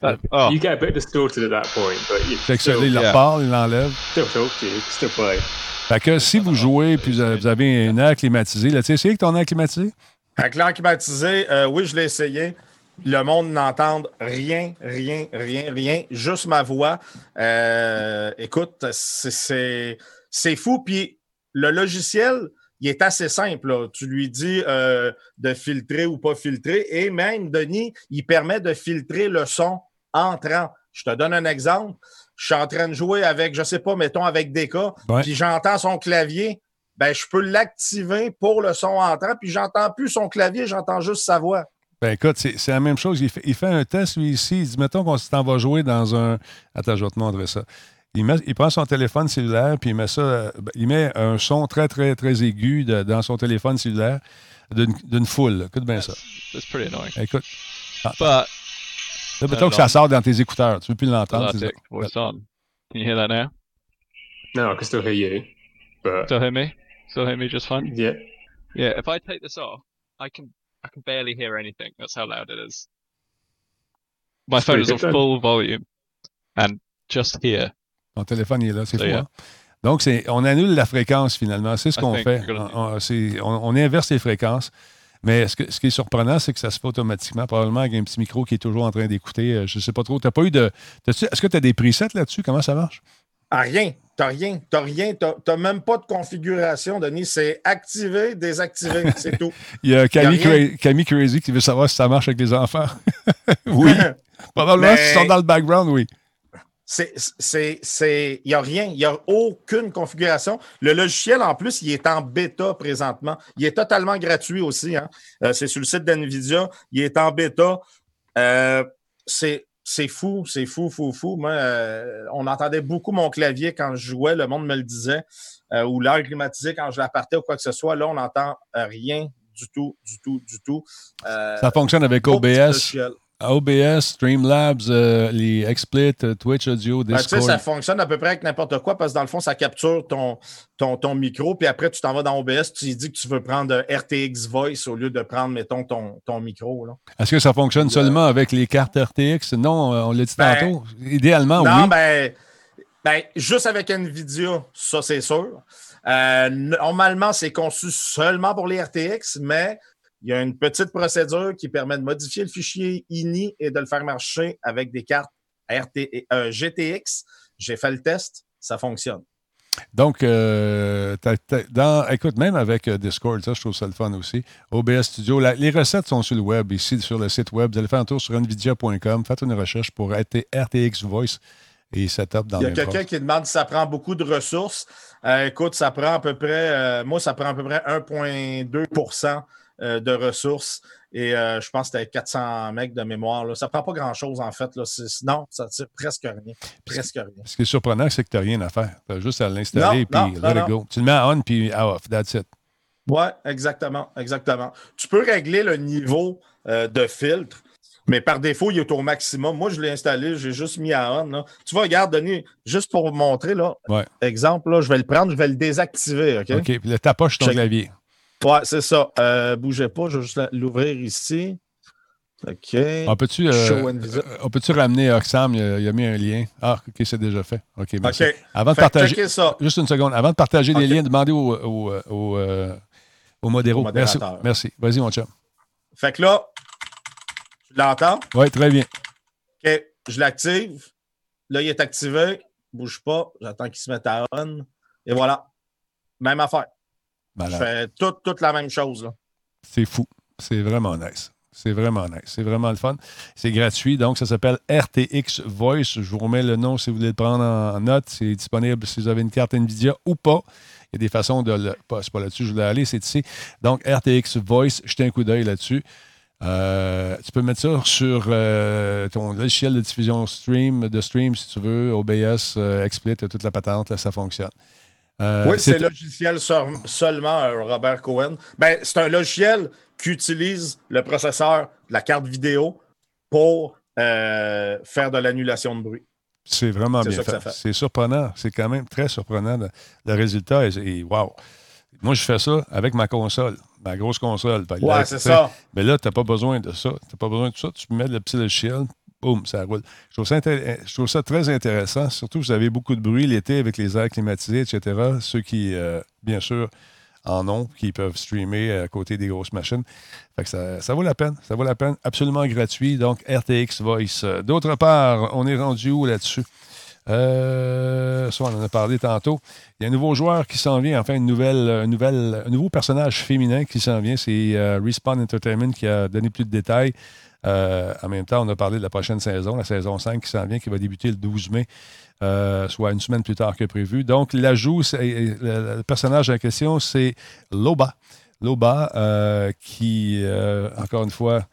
Oh. You get a bit distorted at that point, but you fait que still, il yeah. parle, il l'enlève. Still talk to you, still play. Fait que si vous jouez puis vous avez un air climatisé, là, tu essayé avec ton air climatisé? Avec l'air climatisé, euh, oui, je l'ai essayé. Le monde n'entend rien, rien, rien, rien, juste ma voix. Euh, écoute, c'est fou. Puis le logiciel, il est assez simple. Tu lui dis euh, de filtrer ou pas filtrer. Et même, Denis, il permet de filtrer le son entrant. Je te donne un exemple. Je suis en train de jouer avec, je sais pas, mettons avec DK, puis j'entends son clavier. Ben, je peux l'activer pour le son entrant, puis j'entends plus son clavier, j'entends juste sa voix. Ben écoute, c'est la même chose. Il fait, il fait, un test, lui, ici. Il dit, mettons qu'on s'en va jouer dans un. Attends, je vais te montrer ça. Il, prend son téléphone cellulaire, puis il met ça, euh, il met un son très, très, très aigu dans son téléphone cellulaire d'une foule. Écoute bien ça. C'est pretty annoying. Écoute. Ah. But, là, mettons que ça sort dans tes écouteurs. Tu veux plus l'entendre. Voice on. Can you hear that now? No, I can still hear you. But... Still hear me? Still hear me just fine? Yeah. Yeah, if I take this off, I can I can barely hear anything. That's how loud it is. My phone is on full volume. And just here, ton téléphone est là, c'est fou. Donc, on annule la fréquence finalement. C'est ce qu'on fait. On, inverse les fréquences. Mais ce, qui est surprenant, c'est que ça se fait automatiquement, probablement avec un petit micro qui est toujours en train d'écouter. Euh, je ne sais pas trop. Pas eu de. Est-ce que tu as des presets là-dessus? Comment ça marche? Ah, rien. Tu rien. Tu rien. Tu n'as même pas de configuration, Denis. C'est activer, désactiver. C'est tout. Il y a Camille, Crazy qui veut savoir si ça marche avec les enfants. oui. Probablement, s'ils sont dans le background, oui. C'est, il n'y a rien, il n'y a aucune configuration. Le logiciel, en plus, il est en bêta présentement. Il est totalement gratuit aussi. Hein. Euh, c'est sur le site d'NVIDIA. Il est en bêta. Euh, c'est, fou, c'est fou, fou, fou. Moi, euh, on entendait beaucoup mon clavier quand je jouais, le monde me le disait, ou l'air climatisé quand je l'appartais ou quoi que ce soit. Là, on n'entend rien du tout, du tout, du tout. Ça fonctionne avec OBS. OBS, Streamlabs, euh, les XSplit, euh, Twitch Audio, Discord. Ben, tu sais, ça fonctionne à peu près avec n'importe quoi parce que dans le fond, ça capture ton, ton, ton micro, puis après, tu t'en vas dans OBS, tu dis que tu veux prendre RTX Voice au lieu de prendre, mettons, ton, ton micro. Est-ce que ça fonctionne seulement avec les cartes RTX? Non, euh, on l'a dit ben, tantôt. Idéalement, oui. Non, ben, ben, juste avec NVIDIA, ça, c'est sûr. normalement, c'est conçu seulement pour les RTX, mais il y a une petite procédure qui permet de modifier le fichier INI et de le faire marcher avec des cartes RT, euh, GTX. J'ai fait le test, ça fonctionne. Donc, euh, dans, écoute, même avec euh, Discord, ça, je trouve ça le fun aussi. OBS Studio, les recettes sont sur le web, ici, sur le site web. Vous allez faire un tour sur nvidia.com, faites une recherche pour RTX Voice. et setup dans Il y a quelqu'un qui demande si ça prend beaucoup de ressources. Euh, écoute, ça prend à peu près, euh, moi, ça prend à peu près 1,2 euh, de ressources. Et je pense que c'était 400 mecs de mémoire. Là. Ça ne prend pas grand-chose, en fait. Là. Non, ça tire presque rien. Presque rien. Ce qui est surprenant, c'est que tu n'as rien à faire. Tu as juste à l'installer, puis let it go. Tu le mets à on, puis off. That's it. Oui, exactement. Exactement. Tu peux régler le niveau de filtre. Mais par défaut, il est au maximum. Moi, je l'ai installé, j'ai juste mis à on. Tu vois, regarde, Denis, juste pour vous montrer, là, exemple, là, je vais le prendre, je vais le désactiver. OK, OK, puis le tapoche ton clavier. Ouais, c'est ça. Euh, bougez pas, je vais juste l'ouvrir ici. OK. On peut-tu euh, peut ramener Oxam? Il a, mis un lien. Ah, OK, c'est déjà fait. OK, merci. Avant de partager. Ça. Juste une seconde. Avant de partager les liens, demandez au, au, au, euh, au modéro. Merci. Merci. Vas-y, mon chum. Fait que là, tu l'entends? Oui, très bien. OK, je l'active. Là, il est activé. Bouge pas. J'attends qu'il se mette à on. Et voilà. Même affaire. Je fais toute la même chose. C'est fou. C'est vraiment nice. C'est vraiment nice. C'est vraiment le fun. C'est gratuit. Donc, ça s'appelle RTX Voice. Je vous remets le nom si vous voulez le prendre en note. C'est disponible si vous avez une carte NVIDIA ou pas. Il y a des façons de le. C'est pas là-dessus, je voulais aller, c'est ici. Donc, RTX Voice, jetez un coup d'œil là-dessus. Euh, tu peux mettre ça sur euh, ton logiciel de diffusion stream, de stream, si tu veux, OBS, euh, XSplit, toute la patente, là, ça fonctionne. Oui, c'est logiciel seulement, Robert Cohen. Ben, c'est un logiciel qui utilise le processeur de la carte vidéo pour faire de l'annulation de bruit. C'est vraiment bien fait. C'est surprenant. C'est quand même très surprenant. Le, résultat et wow. Moi, je fais ça avec ma console ma grosse console. Ouais, c'est ça. Mais là, tu n'as pas besoin de ça. Tu n'as pas besoin de ça. Tu mets le petit logiciel, boum, ça roule. Je trouve ça, je trouve ça, très intéressant. Surtout, vous avez beaucoup de bruit l'été avec les airs climatisés, etc. Ceux qui, euh, bien sûr, en ont, qui peuvent streamer à côté des grosses machines. Fait ça, vaut la peine. Ça vaut la peine. Absolument gratuit. Donc, RTX Voice. D'autre part, on est rendu où là-dessus? Euh, ça, on en a parlé tantôt. Il y a un nouveau joueur qui s'en vient, enfin, une nouvelle, un nouveau personnage féminin qui s'en vient. C'est euh, Respawn Entertainment qui a donné plus de détails. Euh, en même temps, on a parlé de la prochaine saison, la saison 5 qui s'en vient, qui va débuter le 12 mai, soit une semaine plus tard que prévu. Donc, l'ajout, le, le, personnage en question, c'est Loba. Loba, qui, encore une fois,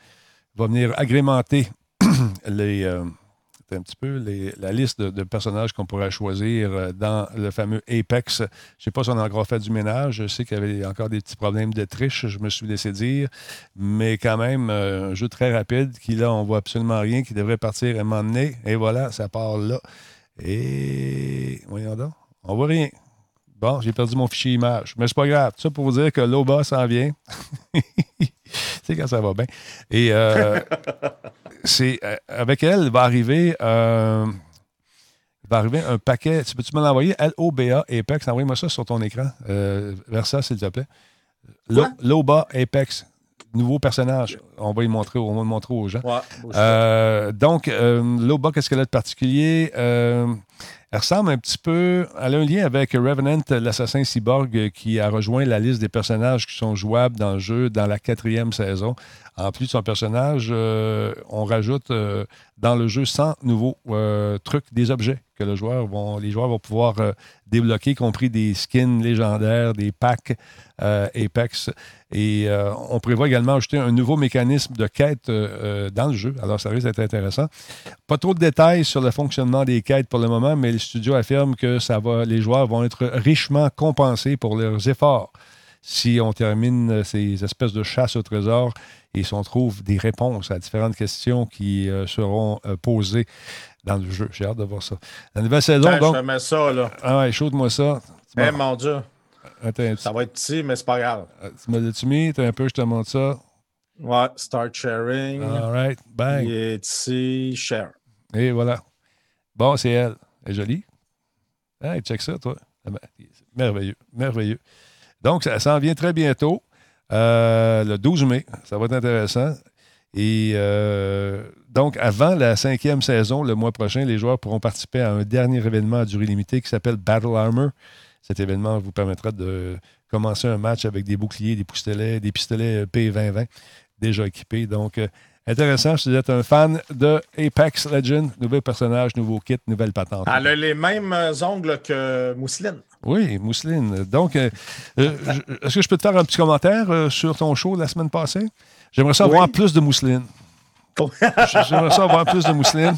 va venir agrémenter les un petit peu la liste de, personnages qu'on pourrait choisir euh, dans le fameux Apex. Je ne sais pas si on a encore fait du ménage. Je sais qu'il y avait encore des petits problèmes de triche, je me suis laissé dire. Mais quand même, euh, un jeu très rapide qui, là, on voit absolument rien, qui devrait partir et m'emmener. Et voilà, ça part là. Et voyons donc, on voit rien. Bon, j'ai perdu mon fichier image. Mais c'est pas grave. Ça pour vous dire que l'OBA s'en vient. c'est quand ça va bien. Et euh, c'est euh, avec elle va arriver euh, va arriver un paquet. Tu peux-tu me l'envoyer? L-O-B-A Apex. Envoie-moi ça sur ton écran. vers ça, s'il te plaît. Loba Apex. Nouveau personnage. On va, y montrer, on va le montrer aux gens. donc, Loba, qu'est-ce qu'elle a de particulier? Elle ressemble un petit peu. Elle a un lien avec Revenant, l'assassin cyborg, qui a rejoint la liste des personnages qui sont jouables dans le jeu dans la quatrième saison. En plus de son personnage, euh, on rajoute euh, dans le jeu 100 nouveaux euh, trucs, des objets que les joueurs vont pouvoir débloquer, y compris des skins légendaires, des packs Apex. Et on prévoit également ajouter un nouveau mécanisme de quête dans le jeu. Alors, ça risque d'être intéressant. Pas trop de détails sur le fonctionnement des quêtes pour le moment, mais le studio affirme que ça va, les joueurs vont être richement compensés pour leurs efforts si on termine ces espèces de chasse au trésor et si on trouve des réponses à différentes questions qui euh, seront euh, posées dans le jeu. J'ai hâte de voir ça. La nouvelle saison, donc... Je mets ça, là. Ah ouais, chaude-moi ça. Eh, mon Dieu. Ça va être petit, mais c'est pas grave. Euh, tu me l'as-tu mis? un peu, je te montre ça. Ouais, start sharing. All right, bang. Il est ici, share. Et voilà. Bon, c'est elle. Elle est jolie. Hey, check ça, toi. Ah ben, merveilleux, merveilleux. Donc, ça s'en vient très bientôt. Euh, le 12 mai. Ça va être intéressant. Et euh, donc, avant la cinquième saison, le mois prochain, les joueurs pourront participer à un dernier événement à durée limitée qui s'appelle Battle Armor. Cet événement vous permettra de commencer un match avec des boucliers, des pistolets, des pistolets P2020 déjà équipés. Donc, euh, Intéressant, je êtes un fan de Apex Legends, nouveau personnage, nouveau kit, nouvelle patente. Elle a les mêmes ongles que Mousseline. Oui, Mousseline. Donc, euh, euh, est-ce que je peux te faire un petit commentaire euh, sur ton show la semaine passée? J'aimerais ça avoir plus de Mousseline. J'aimerais ça avoir plus de Mousseline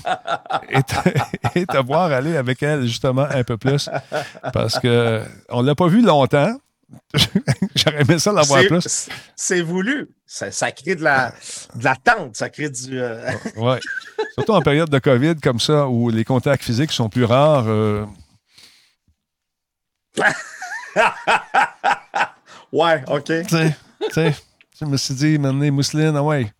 et te, voir aller avec elle justement un peu plus parce qu'on ne l'a pas vu longtemps. J'aurais aimé ça l'avoir plus. C'est voulu. Ça, crée de la, de la tente, ça crée du. oui. Surtout en période de COVID comme ça, où les contacts physiques sont plus rares. ouais, OK. Tu sais, je me suis dit, maintenant, mousseline, ah ouais.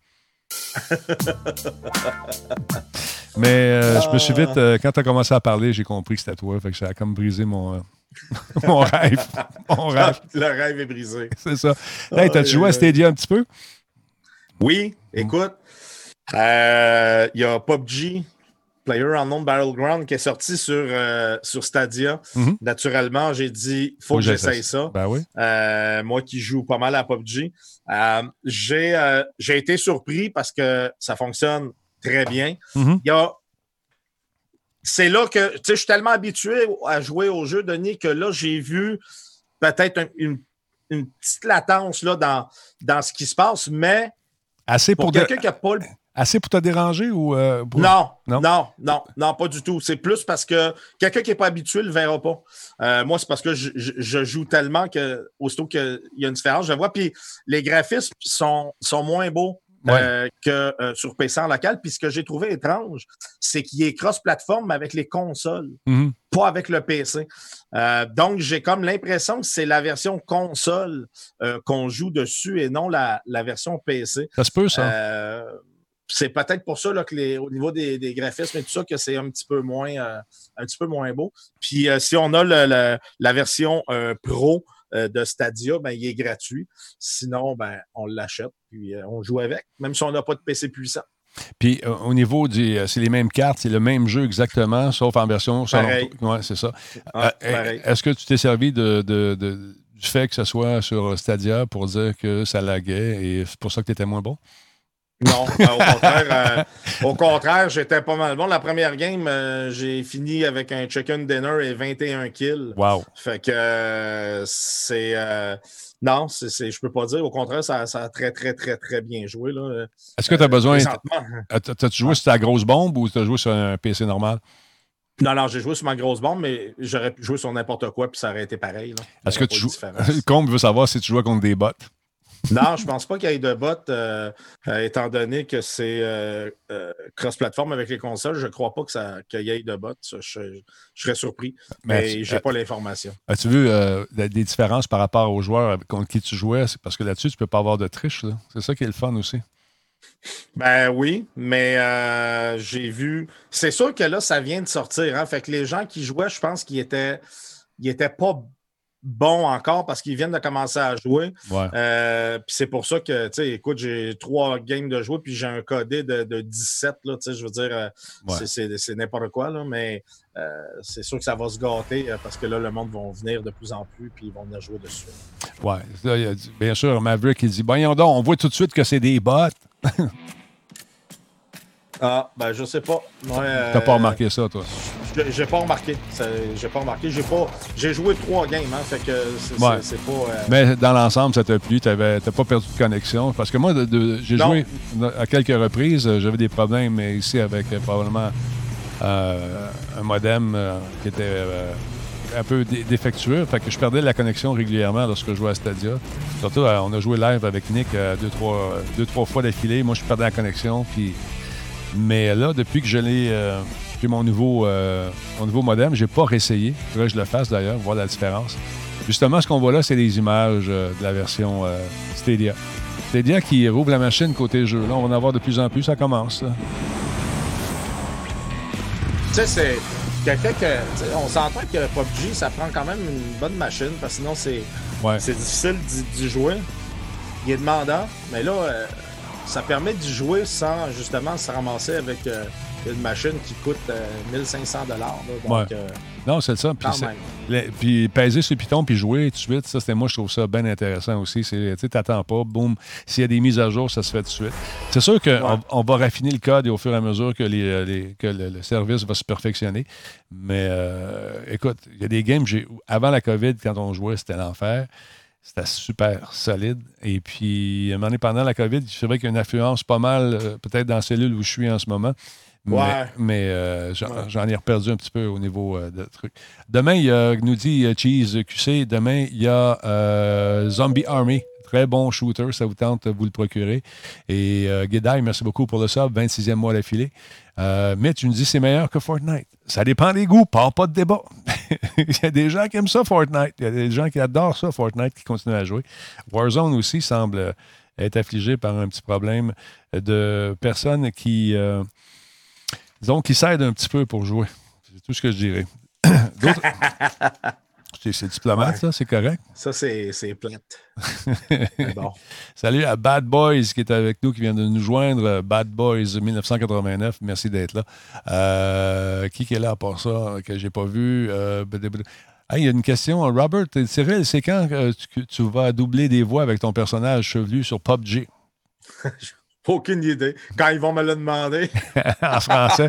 Mais euh, je me suis vite, euh, quand tu as commencé à parler, j'ai compris que c'était toi. Fait que ça a comme brisé mon, euh, mon rêve. Mon rêve. Le rêve est brisé. C'est ça. Hey, t'as-tu joué à Stadia un petit peu? Oui, écoute. Il y a PUBG Player Unknown Battleground qui est sorti sur, euh, sur Stadia. Mhm. Naturellement, j'ai dit faut, faut que j'essaye ça. Ben oui. Euh, moi qui joue pas mal à PUBG. Euh, j'ai, été surpris parce que ça fonctionne très bien. Mhm. Il y a c'est là que, tu sais, je suis tellement habitué à jouer au jeu, Denis, que là, j'ai vu peut-être une, une, petite latence là, dans, dans ce qui se passe, mais Assez pour, quelqu'un qui n'a pas le Assez pour te déranger ou. Euh, non, non, non, non, pas du tout. C'est plus parce que quelqu'un qui n'est pas habitué ne le verra pas. Euh, moi, c'est parce que je, joue tellement que, aussitôt qu'il y a une différence, je vois. Puis les graphismes sont, sont moins beaux euh, que sur PC en local. Puis ce que j'ai trouvé étrange, c'est qu'il est cross-platform avec les consoles, mm-hmm. pas avec le PC. donc, j'ai comme l'impression que c'est la version console qu'on joue dessus et non la, la version PC. Ça se peut, ça c'est peut-être pour ça là, que les, au niveau des, graphismes et tout ça, que c'est un petit peu moins euh, un petit peu moins beau. Puis euh, si on a la version euh, pro de Stadia, ben, il est gratuit. Sinon, ben, on l'achète puis on joue avec, même si on n'a pas de PC puissant. Puis au niveau du. c'est les mêmes cartes, c'est le même jeu exactement, sauf en version. Pareil. Ouais, c'est ça. Est-ce que tu t'es servi de, du fait que ce soit sur Stadia pour dire que ça laguait et c'est pour ça que tu étais moins bon? Non, euh, au contraire, euh, au contraire, j'étais pas mal bon. La première game, euh, j'ai fini avec un chicken dinner et 21 kills. Wow. Fait que c'est. non, c'est, je peux pas dire. Au contraire, ça, ça, a très, très, très, très bien joué. Là. Est-ce que tu as besoin. T'as-tu joué sur ta grosse bombe ou tu as joué sur un PC normal? Non, non, j'ai joué sur ma grosse bombe, mais j'aurais pu jouer sur n'importe quoi, puis ça aurait été pareil. Est-ce que tu joues. Combe veut savoir si tu joues contre des bots. Non, je pense pas qu'il y ait de bots, euh, euh, étant donné que c'est euh, cross-platform avec les consoles. Je ne crois pas qu'il y ait de bots. Je, serais surpris, mais, je n'ai pas l'information. As-tu vu des différences par rapport aux joueurs contre qui tu jouais? Parce que là-dessus, tu ne peux pas avoir de triche. C'est ça qui est le fun aussi. Ben oui, mais j'ai vu. C'est sûr que là, ça vient de sortir. Hein? Fait que les gens qui jouaient, je pense qu'ils étaient, ils étaient pas bon encore parce qu'ils viennent de commencer à jouer. Euh, puis c'est pour ça que, tu sais, écoute, j'ai trois games de jouer, puis j'ai un codé de, de 17, là, tu sais, je veux dire, euh, c'est n'importe quoi, là, mais euh, c'est sûr que ça va se gâter parce que là, le monde va venir de plus en plus, puis ils vont venir jouer dessus. Ouais, bien sûr, Maverick, il dit, voyons donc, on voit tout de suite que c'est des bots. Ah, ben je sais pas. Ouais, T'as pas remarqué ça, toi? J'ai pas remarqué. J'ai pas remarqué. J'ai pas. J'ai joué trois games, hein, fait que c'est pas. Euh, Mais dans l'ensemble, ça t'a plu. T'as pas perdu de connexion? Parce que moi, j'ai joué à quelques reprises. J'avais des problèmes ici avec euh, probablement euh, un modem qui était un peu défectueux. Fait que je perdais la connexion régulièrement lorsque je jouais à Stadia. Surtout, on a joué live avec Nick deux, trois, deux, trois fois d'affilée. Moi, je perdais la connexion. Puis mais là, depuis que je l'ai, euh, mon nouveau, euh, mon nouveau modem, j'ai pas réessayé. Il faudrait que je le fasse d'ailleurs, voir la différence. Justement, ce qu'on voit là, c'est les images euh, de la version Stadia. Stadia qui rouvre la machine côté jeu. Là, on va en avoir de plus en plus, ça commence. Tu sais, c'est quelqu'un que. On s'entend que PUBG, ça prend quand même une bonne machine, parce que sinon, c'est c'est difficile d'y jouer. Il est demandant, mais là, ça permet d'y jouer sans justement se ramasser avec euh, une machine qui coûte 1500 euh, dollars. Donc, euh, non, c'est ça. Puis, peser sur le piton puis jouer tout de suite, ça, c'était moi, je trouve ça bien intéressant aussi. Tu t'attends pas, boum. S'il y a des mises à jour, ça se fait tout de suite. C'est sûr qu'on on va raffiner le code et au fur et à mesure que, les, que le, service va se perfectionner. Mais écoute, il y a des games, avant la COVID, quand on jouait, c'était l'enfer. C'était super solide. Et puis, à un moment donné, pendant la COVID, c'est vrai qu'il y a une influence pas mal, euh, peut-être dans la cellule où je suis en ce moment. Mais, mais euh, j'en ai reperdu un petit peu au niveau euh, de trucs. Demain, il y a, nous dit Cheese QC, demain, il y a Zombie Army. Très bon shooter, ça vous tente de vous le procurer. Et euh, merci beaucoup pour le sub, 26e mois d'affilée. Euh, mais tu nous dis c'est meilleur que Fortnite. Ça dépend des goûts, pas, pas de débat. il y a des gens qui aiment ça, Fortnite. Il y a des gens qui adorent ça, Fortnite, qui continuent à jouer. Warzone aussi semble être affligé par un petit problème de personnes qui, euh, disons, qui s'aident un petit peu pour jouer. C'est tout ce que je dirais. C'est diplomate, ça, c'est correct? Ça, c'est plate. bon. Salut à Bad Boys qui est avec nous, qui vient de nous joindre. Bad Boys 1989, merci d'être là. Euh, qui est là pour ça que j'ai pas vu? Euh, il y a une question. Robert, Cyril, c'est quand que tu, vas doubler des voix avec ton personnage chevelu sur PUBG? Aucune idée. Quand ils vont me le demander. en français.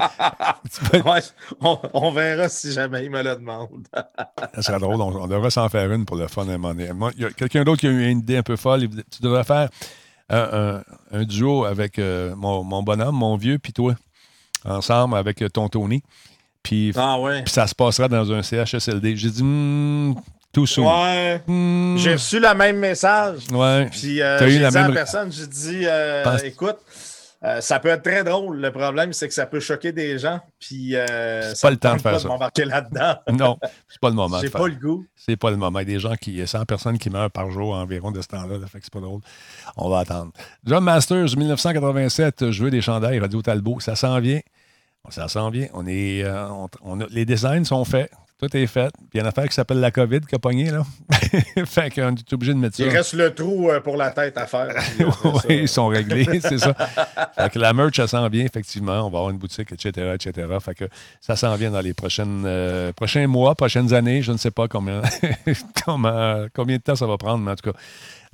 on, verra si jamais ils me le demandent. ça serait drôle. On, devrait s'en faire une pour le fun à un moment donné. Il y a quelqu'un d'autre qui a eu une idée un peu folle. Tu devrais faire un, duo avec euh, mon, bonhomme, mon vieux, puis toi, ensemble avec ton Tony. Puis, ah ouais. ça se passera dans un CHSLD. J'ai dit, hmm, tout Ouais. Hmm. J'ai reçu le même message. Ouais. Puis euh, j'ai dit à la personne, j'ai dit, euh, écoute, euh, ça peut être très drôle. Le problème, c'est que ça peut choquer des gens. Puis c'est pas le temps de faire ça. là-dedans. non, c'est pas le moment. J'ai pas le goût. C'est pas le moment. Il y a des gens qui, il y a 100 personnes qui meurent par jour environ de ce temps-là. Là, fait que c'est pas drôle. On va attendre. John Masters, 1987, je veux des chandails Radio Talbot. Ça s'en vient. Ça s'en vient. On est, on les designs sont faits. Tout est fait. Puis il y a une affaire qui s'appelle la COVID qui a pogné, là. fait qu'on est obligé de mettre ça. Il reste le trou euh, pour la tête à faire. oui, ils sont réglés, c'est ça. Fait que la merch, ça s'en vient, effectivement. On va avoir une boutique, etc., etc. Fait que ça s'en vient dans les prochaines, euh, prochains mois, prochaines années. Je ne sais pas combien, combien de temps ça va prendre, mais en tout cas.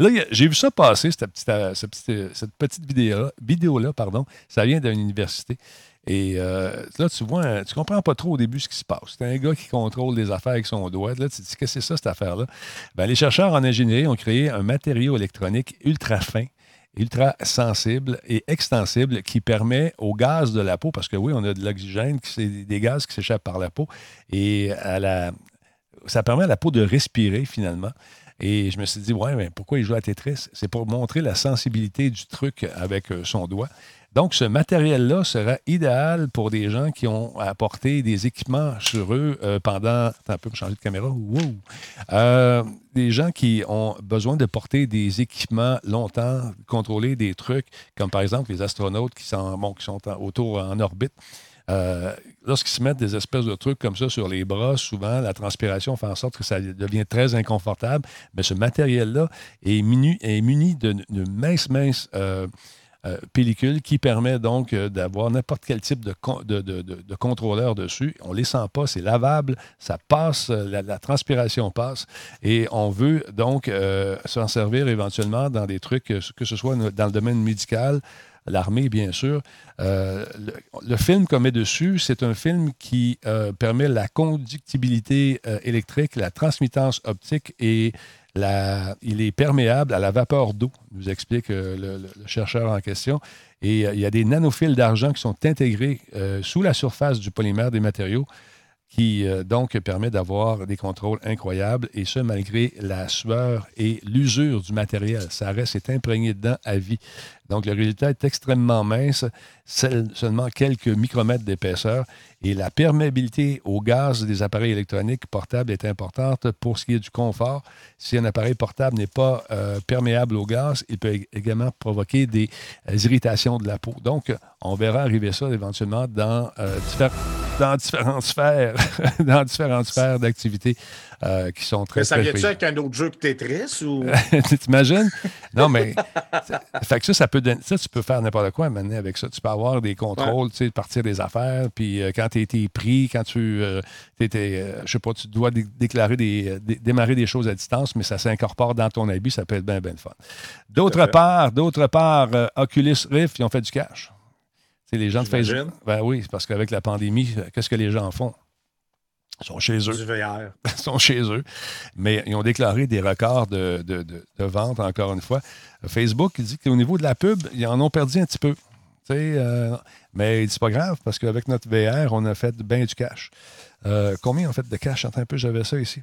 Là, j'ai vu ça passer, cette petite, euh, cette petite, cette petite vidéo-là. Vidéo-là, pardon. Ça vient d'une université. Et euh, là, tu vois, tu comprends pas trop au début ce qui se passe. C'est un gars qui contrôle des affaires avec son doigt. Là, tu te dis, qu'est-ce que c'est ça, cette affaire-là? Ben, les chercheurs en ingénierie ont créé un matériau électronique ultra fin ultra sensible et extensible qui permet au gaz de la peau, parce que oui, on a de l'oxygène, des gaz qui s'échappent par la peau, et à la, ça permet à la peau de respirer finalement. Et je me suis dit, ouais, mais pourquoi il joue à Tetris? C'est pour montrer la sensibilité du truc avec euh, son doigt. Donc, ce matériel-là sera idéal pour des gens qui ont apporté des équipements sur eux euh, pendant. Attends un peu, changer de caméra. Euh, des gens qui ont besoin de porter des équipements longtemps, contrôler des trucs, comme par exemple les astronautes qui sont, autour en orbite. Euh, lorsqu'ils se mettent des espèces de trucs comme ça sur les bras, souvent, la transpiration fait en sorte que ça devient très inconfortable. Mais ce matériel-là est, muni, est muni mince, mince pellicule qui permet donc euh, d'avoir n'importe quel type de, de, contrôleur dessus. On ne les sent pas, c'est lavable, ça passe, euh, la, transpiration passe et on veut donc s'en servir éventuellement dans des trucs, que ce soit dans le domaine médical, l'armée, bien sûr. le, film qu'on met dessus, c'est un film qui permet la conductibilité électrique, la transmittance optique et il est perméable à la vapeur d'eau, nous explique euh, le, chercheur en question. Et euh, il y a des nanophiles d'argent qui sont intégrés euh, sous la surface du polymère des matériaux qui donc permet d'avoir des contrôles incroyables et ce malgré la sueur et l'usure du matériel. Ça reste est imprégné dedans à vie. Donc le résultat est extrêmement mince, seulement quelques micromètres d'épaisseur et la perméabilité au gaz des appareils électroniques portables est importante pour ce qui est du confort. Si un appareil portable n'est pas euh, perméable au gaz, il peut également provoquer des euh, irritations de la peau. Donc, on verra arriver ça éventuellement dans, euh, différentes sphères, dans différentes sphères d'activité qui sont très. Mais ça vient-tu avec un autre jeu que Tetris ou? T'imagines? Non, mais. fait que ça, ça, peut, ça, tu peux faire n'importe quoi maintenant avec ça. Tu peux avoir des contrôles, tu sais, partir des affaires. Puis euh, quand tu été pris, quand tu euh, étais, je sais pas, tu dois déclarer des, démarrer des choses à distance, mais ça s'incorpore dans ton habit, ça peut être bien, bien fun. D'autre part, d'autre part, Oculus Rift, ils ont fait du cash. C'est les gens de Facebook. Ben oui, parce qu'avec la pandémie, qu'est-ce que les gens font? Ils sont chez eux. Du VR. Ils sont chez eux. Mais ils ont déclaré des records de, vente, encore une fois. Facebook, il dit qu'au niveau de la pub, ils en ont perdu un petit peu. Euh, mais c'est pas grave, parce qu'avec notre VR, on a fait bien du cash. Euh, combien on fait de cash? Attends un peu, j'avais ça ici.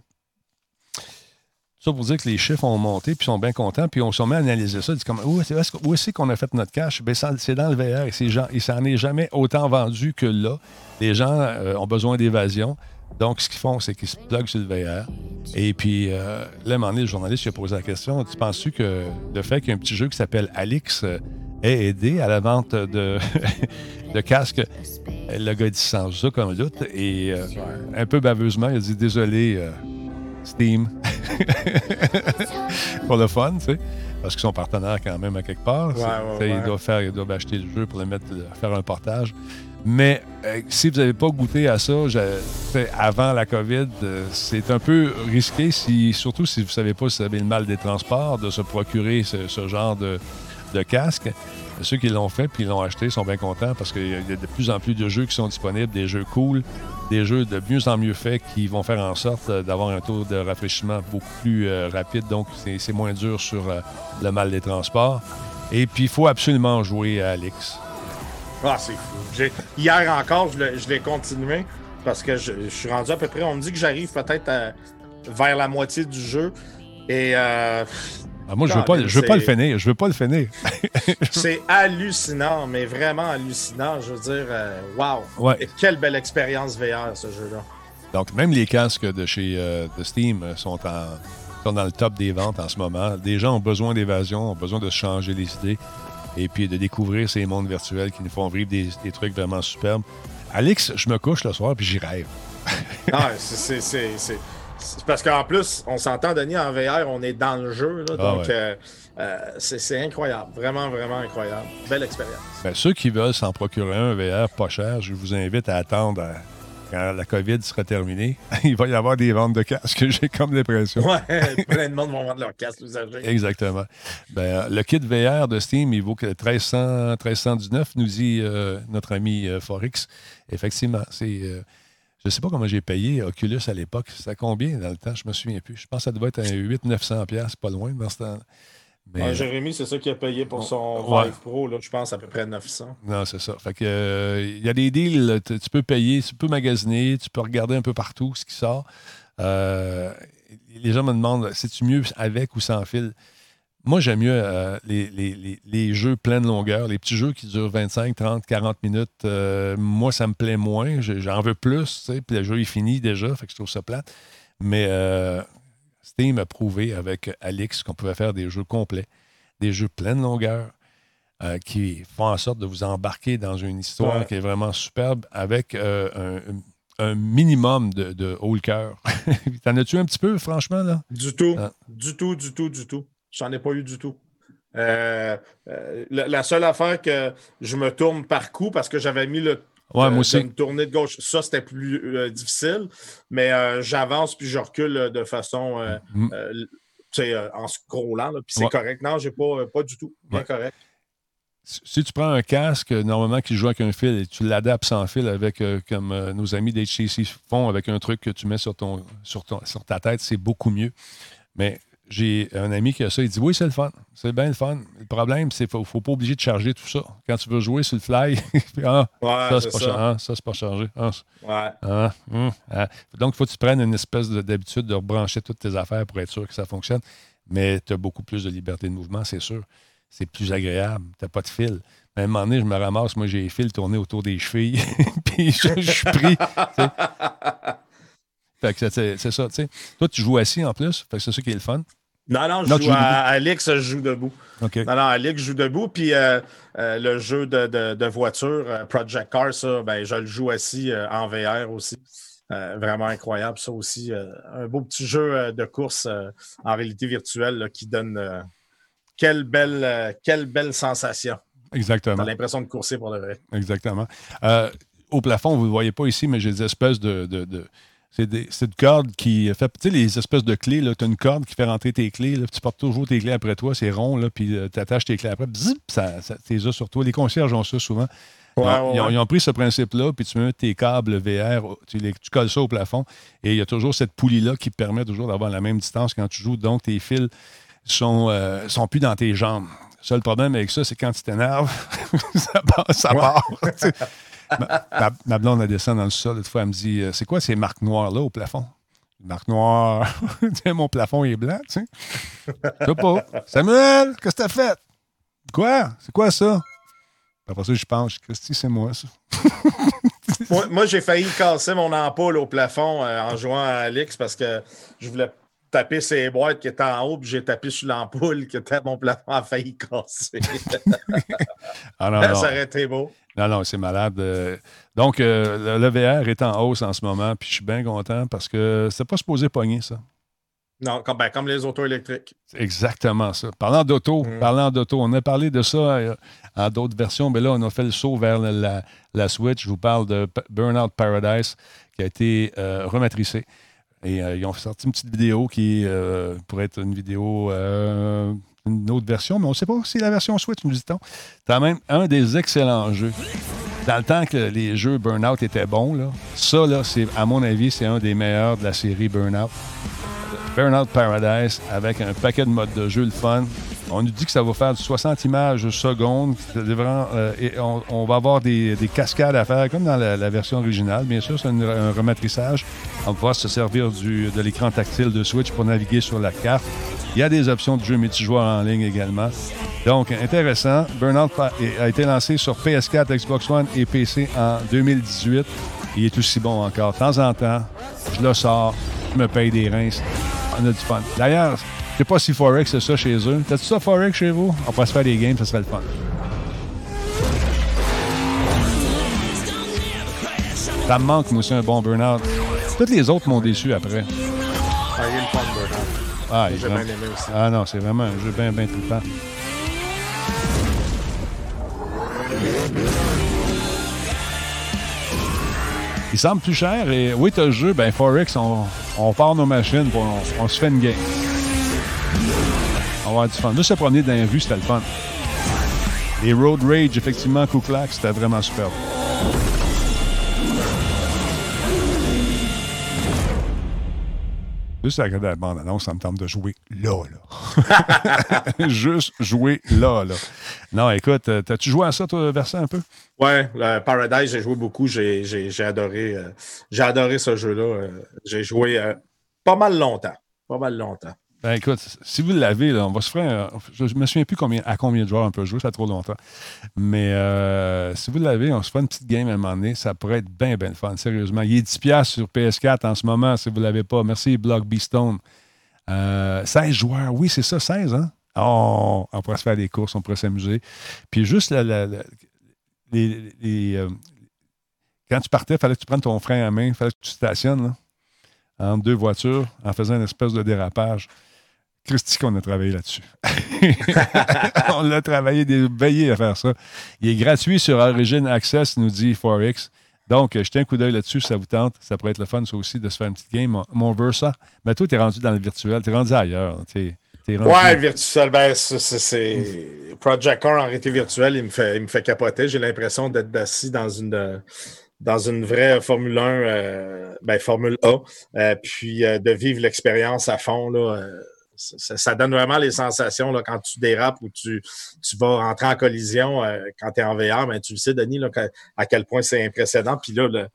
Ça pour dire que les chiffres ont monté, puis ils sont bien contents, puis on s'est mis à analyser ça. Dit comme, où, est-ce qu'on a fait notre cash? Ben, c'est dans le VR. Et il s'en est jamais autant vendu que là. Les gens euh, ont besoin d'évasion. Donc, ce qu'ils font, c'est qu'ils se pluguent sur le VR. Et puis, euh, là, à un moment donné, le journaliste lui a posé la question Tu penses-tu que le fait qu'il y ait un petit jeu qui s'appelle Alix euh, ait aidé à la vente de, de casques Le gars dit sans ça comme doute. Et euh, un peu baveusement, il a dit Désolé, Steam, pour le fun, tu sais parce qu'ils sont partenaires quand même à quelque part. il, doit faire, il doit acheter le jeu pour le mettre, faire un portage. Mais euh, si vous n'avez pas goûté à ça avant la COVID, euh, c'est un peu risqué, surtout si vous ne savez pas si vous avez le mal des transports, de se procurer ce, genre de, casque. Ceux qui l'ont fait puis l'ont acheté sont bien contents parce qu'il y a de plus en plus de jeux qui sont disponibles, des jeux cool, des jeux de mieux en mieux faits qui vont faire en sorte euh, d'avoir un taux de rafraîchissement beaucoup plus rapide. Donc, c'est moins dur sur le mal des transports. Et puis, il faut absolument jouer à Alix. Ah, c'est fou. Hier encore, je l'ai continué parce que je, suis rendu à peu près. On me dit que j'arrive peut-être vers la moitié du jeu. Et. Euh, ah, moi, je veux pas, je veux pas le finir. Je veux pas le finir. c'est hallucinant, mais vraiment hallucinant. Je veux dire, euh, wow. quelle belle expérience VR, ce jeu-là. Donc, même les casques de chez euh, de Steam sont, en, sont dans le top des ventes en ce moment. Des gens ont besoin d'évasion, ont besoin de changer les idées et puis de découvrir ces mondes virtuels qui nous font vivre des, trucs vraiment superbes. Alex, je me couche le soir puis j'y rêve. ah, c'est parce qu'en plus, on s'entend, Denis, en VR, on est dans le jeu. Ah donc, euh, euh, c'est incroyable. Vraiment, vraiment incroyable. Belle expérience. Ben, ceux qui veulent s'en procurer un VR pas cher, je vous invite à attendre quand la COVID sera terminée, il va y avoir des ventes de casques, j'ai comme l'impression. Ouais, plein de monde vont vendre leurs casques usagés. Exactement. Ben, le kit VR de Steam, il vaut que 1300, 1319, nous dit euh, notre ami euh, Forex. Effectivement, c'est. Euh, je ne sais pas comment j'ai payé Oculus à l'époque. C'était combien dans le temps? Je ne me souviens plus. Je pense que ça devait être un 800-900$, pas loin dans ce temps Jérémy, c'est ça qu'il a payé pour son Vive Pro, là, je pense à peu près 900. Non, c'est ça. Fait que il y a des deals, tu peux payer, tu peux magasiner, tu peux regarder un peu partout ce qui sort. Euh, les gens me demandent c'est-tu mieux avec ou sans fil? Moi, j'aime mieux euh, les, jeux pleine longueur, les petits jeux qui durent 25, 30, 40 minutes. Euh, moi, ça me plaît moins. J'en veux plus, puis le jeu est fini déjà, fait que je trouve ça plate. Mais Steam a prouvé avec Alix qu'on pouvait faire des jeux complets, des jeux pleine longueur, euh, qui font en sorte de vous embarquer dans une histoire qui est vraiment superbe avec euh, un, minimum de, de haut le cœur. T'en as-tu un petit peu, franchement, là? Du tout. Ah. Du tout, du tout, du tout. J'en ai pas eu du tout. Euh, la, seule affaire que je me tourne par coup parce que j'avais mis le Ouais, moi aussi. Une tournée de gauche, ça, c'était plus euh, difficile. Mais euh, j'avance puis je recule euh, de façon. Mm. en scrollant, puis c'est correct. Non, j'ai pas, pas du tout. Bien correct. Si tu prends un casque, normalement, qui joue avec un fil et tu l'adaptes sans fil avec, comme nos amis d'HTC font, avec un truc que tu mets sur, ton, sur, ton, sur ta tête, c'est beaucoup mieux. Mais j'ai un ami qui a ça, il dit Oui, c'est le fun. C'est bien le fun. Le problème, c'est qu'il ne faut pas obliger de charger tout ça. Quand tu veux jouer sur le fly, ah, ça, c'est pas, ah, pas, chargé. Ah, ouais. Hum, Donc, il faut que tu prennes une espèce d'habitude de rebrancher toutes tes affaires pour être sûr que ça fonctionne. Mais tu as beaucoup plus de liberté de mouvement, c'est sûr. C'est plus agréable. Tu n'as pas de fil. À un moment donné, je me ramasse, moi, j'ai les fils tournés autour des chevilles, puis je, suis pris. C'est ça, tu sais. Toi, tu joues assis en plus, fait que c'est ça qui est le fun. Non, non, je joue à Alex, je joue debout. Non, non, Alex joue debout. Puis euh, euh, le jeu de, voiture, euh, Project Car, ça, ben, je le joue assis en VR aussi. vraiment incroyable, ça aussi. un beau petit jeu de course en réalité virtuelle qui donne quelle, belle, quelle belle sensation. Exactement. T'as l'impression de courser pour le vrai. Exactement. Au plafond, vous ne le voyez pas ici, mais j'ai des espèces de. C'est, une corde qui fait. Tu sais, les espèces de clés, tu as une corde qui fait rentrer tes clés. tu portes toujours tes clés après toi, c'est rond, là, puis tu attaches tes clés après, zip, ça, ça t'es sur toi. Les concierges ont ça souvent. ils, ont, pris ce principe-là, puis tu mets tes câbles VR, tu, tu colles ça au plafond, et il y a toujours cette poulie-là qui permet toujours d'avoir la même distance quand tu joues. Donc, tes fils sont, euh, sont plus dans tes jambes. Le seul problème avec ça, c'est quand tu t'énerves, ça part. Ça part ma, blonde, elle descend dans le sol. Une fois, elle me dit euh, C'est quoi ces marques noires-là au plafond? Marque noire. Mon plafond est blanc, tu sais. Je sais pas. Samuel, qu'est-ce que t'as fait? Quoi? C'est quoi ça? Après ça, je pense, Christy, c'est moi, ça. moi, j'ai failli casser mon ampoule au plafond euh, en jouant à Alix parce que je voulais taper ces boîtes qui étaient en haut, puis j'ai tapé sur l'ampoule qui était mon plafond a failli casser. ah non, Ça aurait été beau. Non, non, c'est malade. Euh. Donc, euh, le VR est en hausse en ce moment, puis je suis bien content parce que c'est pas supposé pogner, ça. Non, comme, ben, comme les autos électriques. Exactement ça. Parlant d'auto, mm. parlant d'auto, on a parlé de ça euh, en d'autres versions, mais là, on a fait le saut vers la, Switch. Je vous parle de Burnout Paradise qui a été rematricé. Et euh, ils ont sorti une petite vidéo qui euh, pourrait être une vidéo, euh, une autre version, mais on ne sait pas si la version Switch, nous dit-on. C'est même un des excellents jeux. Dans le temps que les jeux Burnout étaient bons, ça, là, c'est, à mon avis, c'est un des meilleurs de la série Burnout. Burnout Paradise avec un paquet de modes de jeu, le fun. On nous dit que ça va faire 60 images seconde. Euh, on, va avoir des, cascades à faire, comme dans la, version originale. Bien sûr, c'est un, rematrissage. On va pouvoir se servir de l'écran tactile de Switch pour naviguer sur la carte. Il y a des options de jeu multijoueur en ligne également. Donc, intéressant. Burnout a été lancé sur PS4, Xbox One et PC en 2018. Il est aussi bon encore. De temps en temps, je le sors, je me paye des reins. On a du fun. D'ailleurs, je sais pas si Forex c'est ça chez eux. T'as-tu ça Forex chez vous? On pourrait se faire des games, ça serait le fun. Ça me manque, moi aussi, un bon burn-out. Toutes les autres m'ont déçu après. Ah, il y a une burn-out. Ah, J'ai bien aimé aussi. Ah non, c'est vraiment un jeu bien, bien tout le temps. Il semble plus cher et oui, t'as le jeu, ben Forex, on, on part nos machines, pour, on se fait une game. On va avoir du fun. Juste se promener dans les rues, c'était le fun. Les Road Rage, effectivement, Kouklak, c'était vraiment super. Juste à la bande-annonce, ça me tente de jouer là, là. Juste jouer là, là. Non, écoute, euh, t'as-tu joué à ça, toi, Versant, un peu? Ouais, Paradise, j'ai joué beaucoup. J'ai adoré, euh, j'ai adoré ce jeu-là. Euh, j'ai joué pas mal longtemps. Pas mal longtemps. Ben écoute, si vous l'avez, on va se faire. Je ne me souviens plus à combien de joueurs on peut jouer, ça fait trop longtemps. Mais euh, si vous l'avez, on se fait une petite game à un moment donné. Ça pourrait être bien, bien fun, sérieusement. Il est 10$ sur PS4 en ce moment, si vous ne l'avez pas. Merci, Block Beastone. Euh, 16 joueurs, oui, c'est ça, 16, hein? Oh, on pourrait se faire des courses, on pourrait s'amuser. Puis juste les, euh, quand tu partais, il fallait que tu prennes ton frein à main, il fallait que tu stationnes entre deux voitures en faisant une espèce de dérapage. Christy qu'on a travaillé là-dessus. on a travaillé des veillées à faire ça. Il est gratuit sur Origin Access, nous dit Forex. Donc, jetez un coup d'œil là-dessus si ça vous tente. Ça pourrait être le fun, ça aussi, de se faire une petite game. Mon Versa, mais toi, tu es rendu dans le virtuel. Tu es rendu ailleurs. Es, Ouais, virtuel, ben, c'est. Project Car en réalité virtuelle, il me fait, il me fait capoter. J'ai l'impression d'être assis dans une dans une vraie Formule 1, euh, ben, Formule A, euh, puis euh, de vivre l'expérience à fond. Là, ça, donne vraiment les sensations là, quand tu dérapes ou tu, tu vas rentrer en collision euh, quand tu es en VR. Mais tu le sais, Denis, là, à quel point c'est impressionnant. Puis là, le,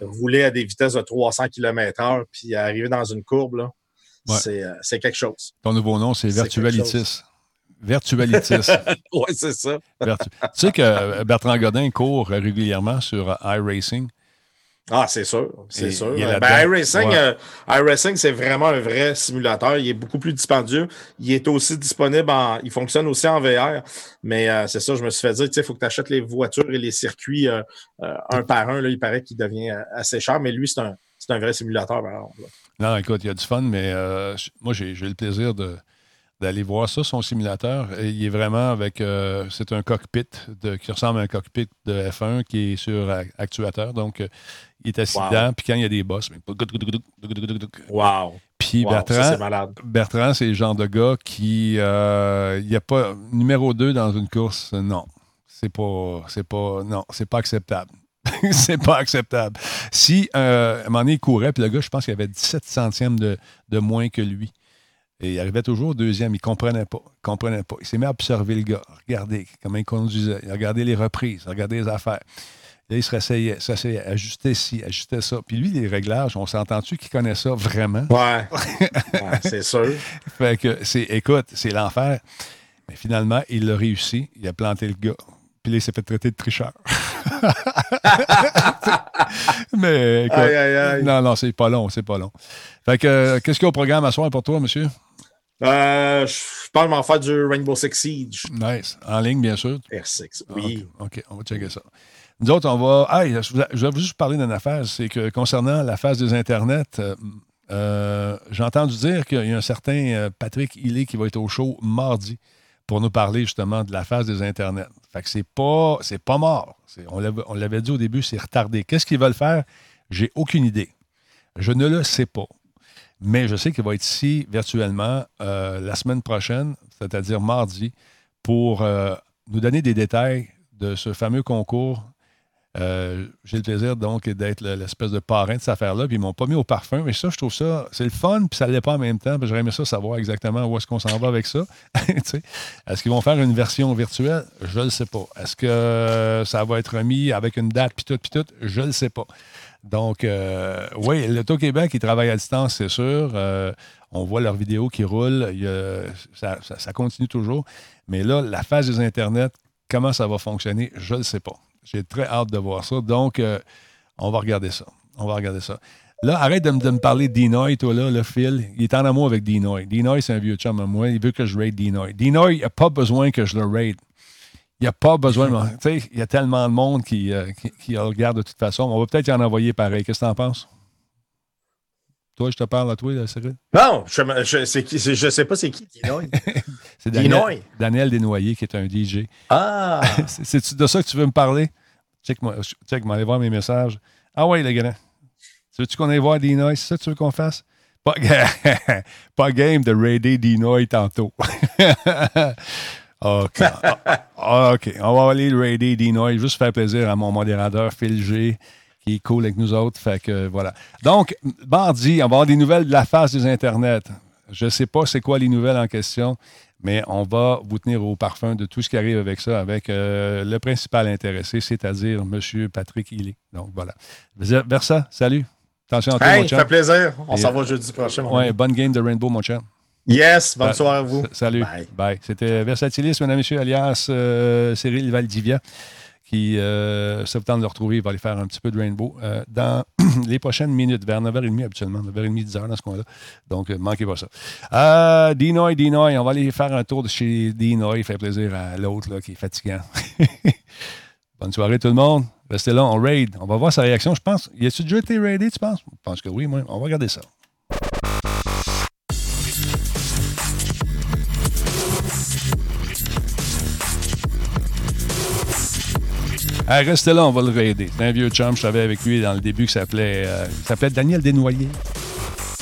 rouler à des vitesses de 300 km/h puis arriver dans une courbe, là, euh, c'est, quelque chose. Ton nouveau nom, c'est Virtualitis. Virtualitis. oui, c'est ça. tu sais que Bertrand Godin court régulièrement sur iRacing. Ah, c'est sûr, c'est sûr. Ben, iRacing, euh, iRacing, c'est vraiment un vrai simulateur. Il est beaucoup plus dispendieux. Il est aussi disponible en. Il fonctionne aussi en VR. Mais euh, c'est ça, je me suis fait dire, tu sais, il faut que tu achètes les voitures et les circuits euh, un par un. Là, il paraît qu'il devient assez cher, mais lui, c'est un, un vrai simulateur, par exemple. Non, écoute, il y a du fun, mais moi, j'ai eu le plaisir de, d'aller voir ça, son simulateur. il est vraiment avec. Euh, c'est un cockpit de, qui ressemble à un cockpit de F1 qui est sur actuateur. Donc, euh, il est assis dedans, puis quand il y a des boss. Wow! Puis Bertrand, Bertrand c'est le genre de gars qui. Euh, il n'y a pas. Numéro 2 dans une course, non. C'est pas. C'est pas. Non, c'est pas acceptable. c'est pas acceptable. Si, euh, à un moment donné, il courait, puis le gars, je pense qu'il avait 17 centièmes de, de moins que lui. Et il arrivait toujours deuxième. Il ne comprenait pas. Il comprenait pas. Il s'est mis à observer le gars. Regardez comment il conduisait. Il regardait les reprises. Regardait les affaires. Là, il se réessayait, s'asseyait, ajustait ci, ajustait ça. Puis lui, les réglages, on s'entend-tu qu'il connaît ça vraiment? Ouais. c'est sûr. fait que, c'est, écoute, c'est l'enfer. Mais finalement, il l'a réussi. Il a planté le gars. Puis là, il s'est fait traiter de tricheur. Mais écoute, non, non, c'est pas long, c'est pas long. Fait que, euh, qu'est-ce qu'il y a au programme à soir pour toi, monsieur? Euh, je pense m'en faire du Rainbow Six Siege. Nice. En ligne, bien sûr. R6, oui. OK, on va checker ça. Nous autres, on va. Ah, je vais juste parler d'une affaire. C'est que concernant la phase des Internets, euh, euh, j'ai entendu dire qu'il y a un certain Patrick Hillet qui va être au show mardi pour nous parler justement de la phase des Internets. Fait que c'est pas, c'est pas mort. on l'avait dit au début, c'est retardé. Qu'est-ce qu'ils veulent faire? J'ai aucune idée. Je ne le sais pas. Mais je sais qu'il va être ici virtuellement euh, la semaine prochaine, c'est-à-dire mardi, pour euh, nous donner des détails de ce fameux concours. Euh, j'ai le plaisir donc d'être l'espèce de parrain de cette affaire-là. Puis ils m'ont pas mis au parfum. Mais ça, je trouve ça, c'est le fun, puis ça l'est pas en même temps. J'aurais aimé ça savoir exactement où est-ce qu'on s'en va avec ça. est-ce qu'ils vont faire une version virtuelle? Je ne le sais pas. Est-ce que ça va être remis avec une date, puis tout, puis tout? Je ne le sais pas. Donc, euh, oui, le Québec, ils travaillent à distance, c'est sûr. Euh, on voit leurs vidéos qui roulent. ça, continue toujours. Mais là, la phase des Internets, comment ça va fonctionner, je ne sais pas. J'ai très hâte de voir ça. Donc, euh, on va regarder ça. On va regarder ça. Là, arrête de, me parler de Dinoy, toi, là, le Phil. Il est en amour avec Dinoy. Dinoy, c'est un vieux chum à moi. Il veut que je raid Dinoy. Dinoy, il n'a pas besoin que je le raid. Il n'y a pas besoin de. Tu sais, il y a tellement de monde qui, euh, qui, regarde de toute façon. On va peut-être y en envoyer pareil. Qu'est-ce que tu en penses? Toi, je te parle à toi, Cyril? Non, je ne sais pas c'est qui, c'est Daniel, Daniel Desnoyers, qui est un DJ. Ah! c'est de ça que tu veux me parler? Check-moi, check, aller voir mes messages. Ah ouais, les gars. Tu veux-tu qu'on aille voir Dinoy? C'est ça que tu veux qu'on fasse? Pas, pas game de raider Dinoy tantôt. OK. Ah, OK. On va aller raider Dinoy, juste faire plaisir à mon modérateur Phil G, qui est cool avec nous autres. Fait que voilà. Donc, mardi, on va avoir des nouvelles de la face des Internets. Je ne sais pas c'est quoi les nouvelles en question, mais on va vous tenir au parfum de tout ce qui arrive avec ça, avec euh, le principal intéressé, c'est-à-dire M. Patrick Hilly. Donc voilà. Versa, salut. Attention à toi, mon Ça fait plaisir. On s'en va jeudi prochain. Oui, bonne game de Rainbow, mon chum. Yes, bonne soirée à vous. Salut. Bye. C'était Versatilis, mesdames et messieurs, alias euh, Cyril Valdivia, qui euh, se temps de le retrouver. Il va aller faire un petit peu de Rainbow euh, dans les prochaines minutes, vers 9h30 habituellement, 9h30, 10h dans ce coin-là. Donc, euh, manquez pas ça. Euh, Dinoy, Dinoy, on va aller faire un tour de chez Dinoy. Fait plaisir à l'autre qui est fatigant. Bonne soirée tout le monde. Restez là, on raid. On va voir sa réaction. Je pense. Y a-tu déjà été raidé, tu penses? Je pense que oui, moi. On va regarder ça. Restez là, on va le raider. C'est un vieux chum, je savais avec lui dans le début qui s'appelait euh, s'appelait Daniel Desnoyers.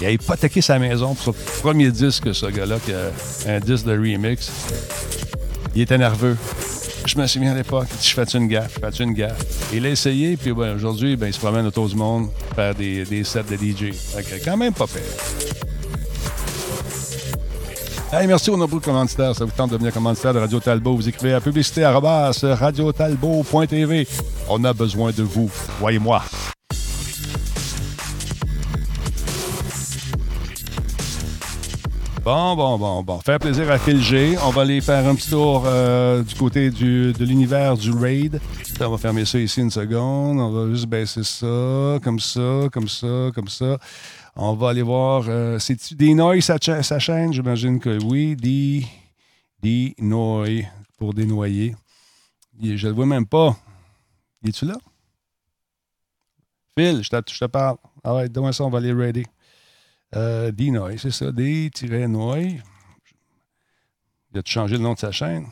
Il a hypothéqué sa maison pour son premier disque, ce gars-là, un disque de remix. Il était nerveux. Je me souviens à l'époque, il dit Je fais une gaffe, je fais une gaffe? il a essayé, puis aujourd'hui, ben, il se promène autour du monde, faire des, sets de DJ. Fait quand même pas pire merci aux nombreux commanditaires. Ça vous tente de devenir commanditaire de Radio Talbot. Vous écrivez à publicité radiotalbot.tv. On a besoin de vous. Voyez-moi. Bon, bon, bon, bon. Faire plaisir à Phil G. On va aller faire un petit tour euh, du côté du, de l'univers du raid. on va fermer ça ici une seconde. On va juste baisser ça, comme ça, comme ça, comme ça. On va aller voir. Euh, C'est-tu Dinoy, sa, sa chaîne? J'imagine que oui. Dinoy, pour dénoyer. Je le vois même pas. Es-tu là? Phil, je te, parle. Ah ouais, donne ça, on va aller ready. Euh, c'est ça. D-Noy. Il a changé le nom de sa chaîne?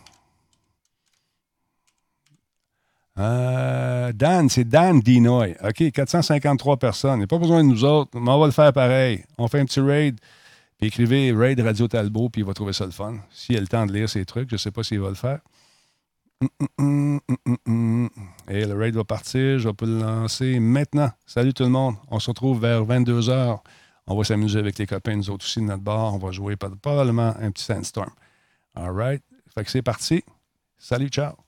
Euh, Dan, c'est Dan Dinoy. OK, 453 personnes. Il n'y a pas besoin de nous autres, mais on va le faire pareil. On fait un petit raid, puis écrivez Raid Radio Talbot, puis il va trouver ça le fun. S'il a le temps de lire ces trucs, je ne sais pas s'il va le faire. Et le raid va partir. Je vais le lancer maintenant. Salut tout le monde. On se retrouve vers 22h. On va s'amuser avec les copains, nous autres aussi de notre bar. On va jouer probablement un petit Sandstorm. All right. Fait que c'est parti. Salut, ciao.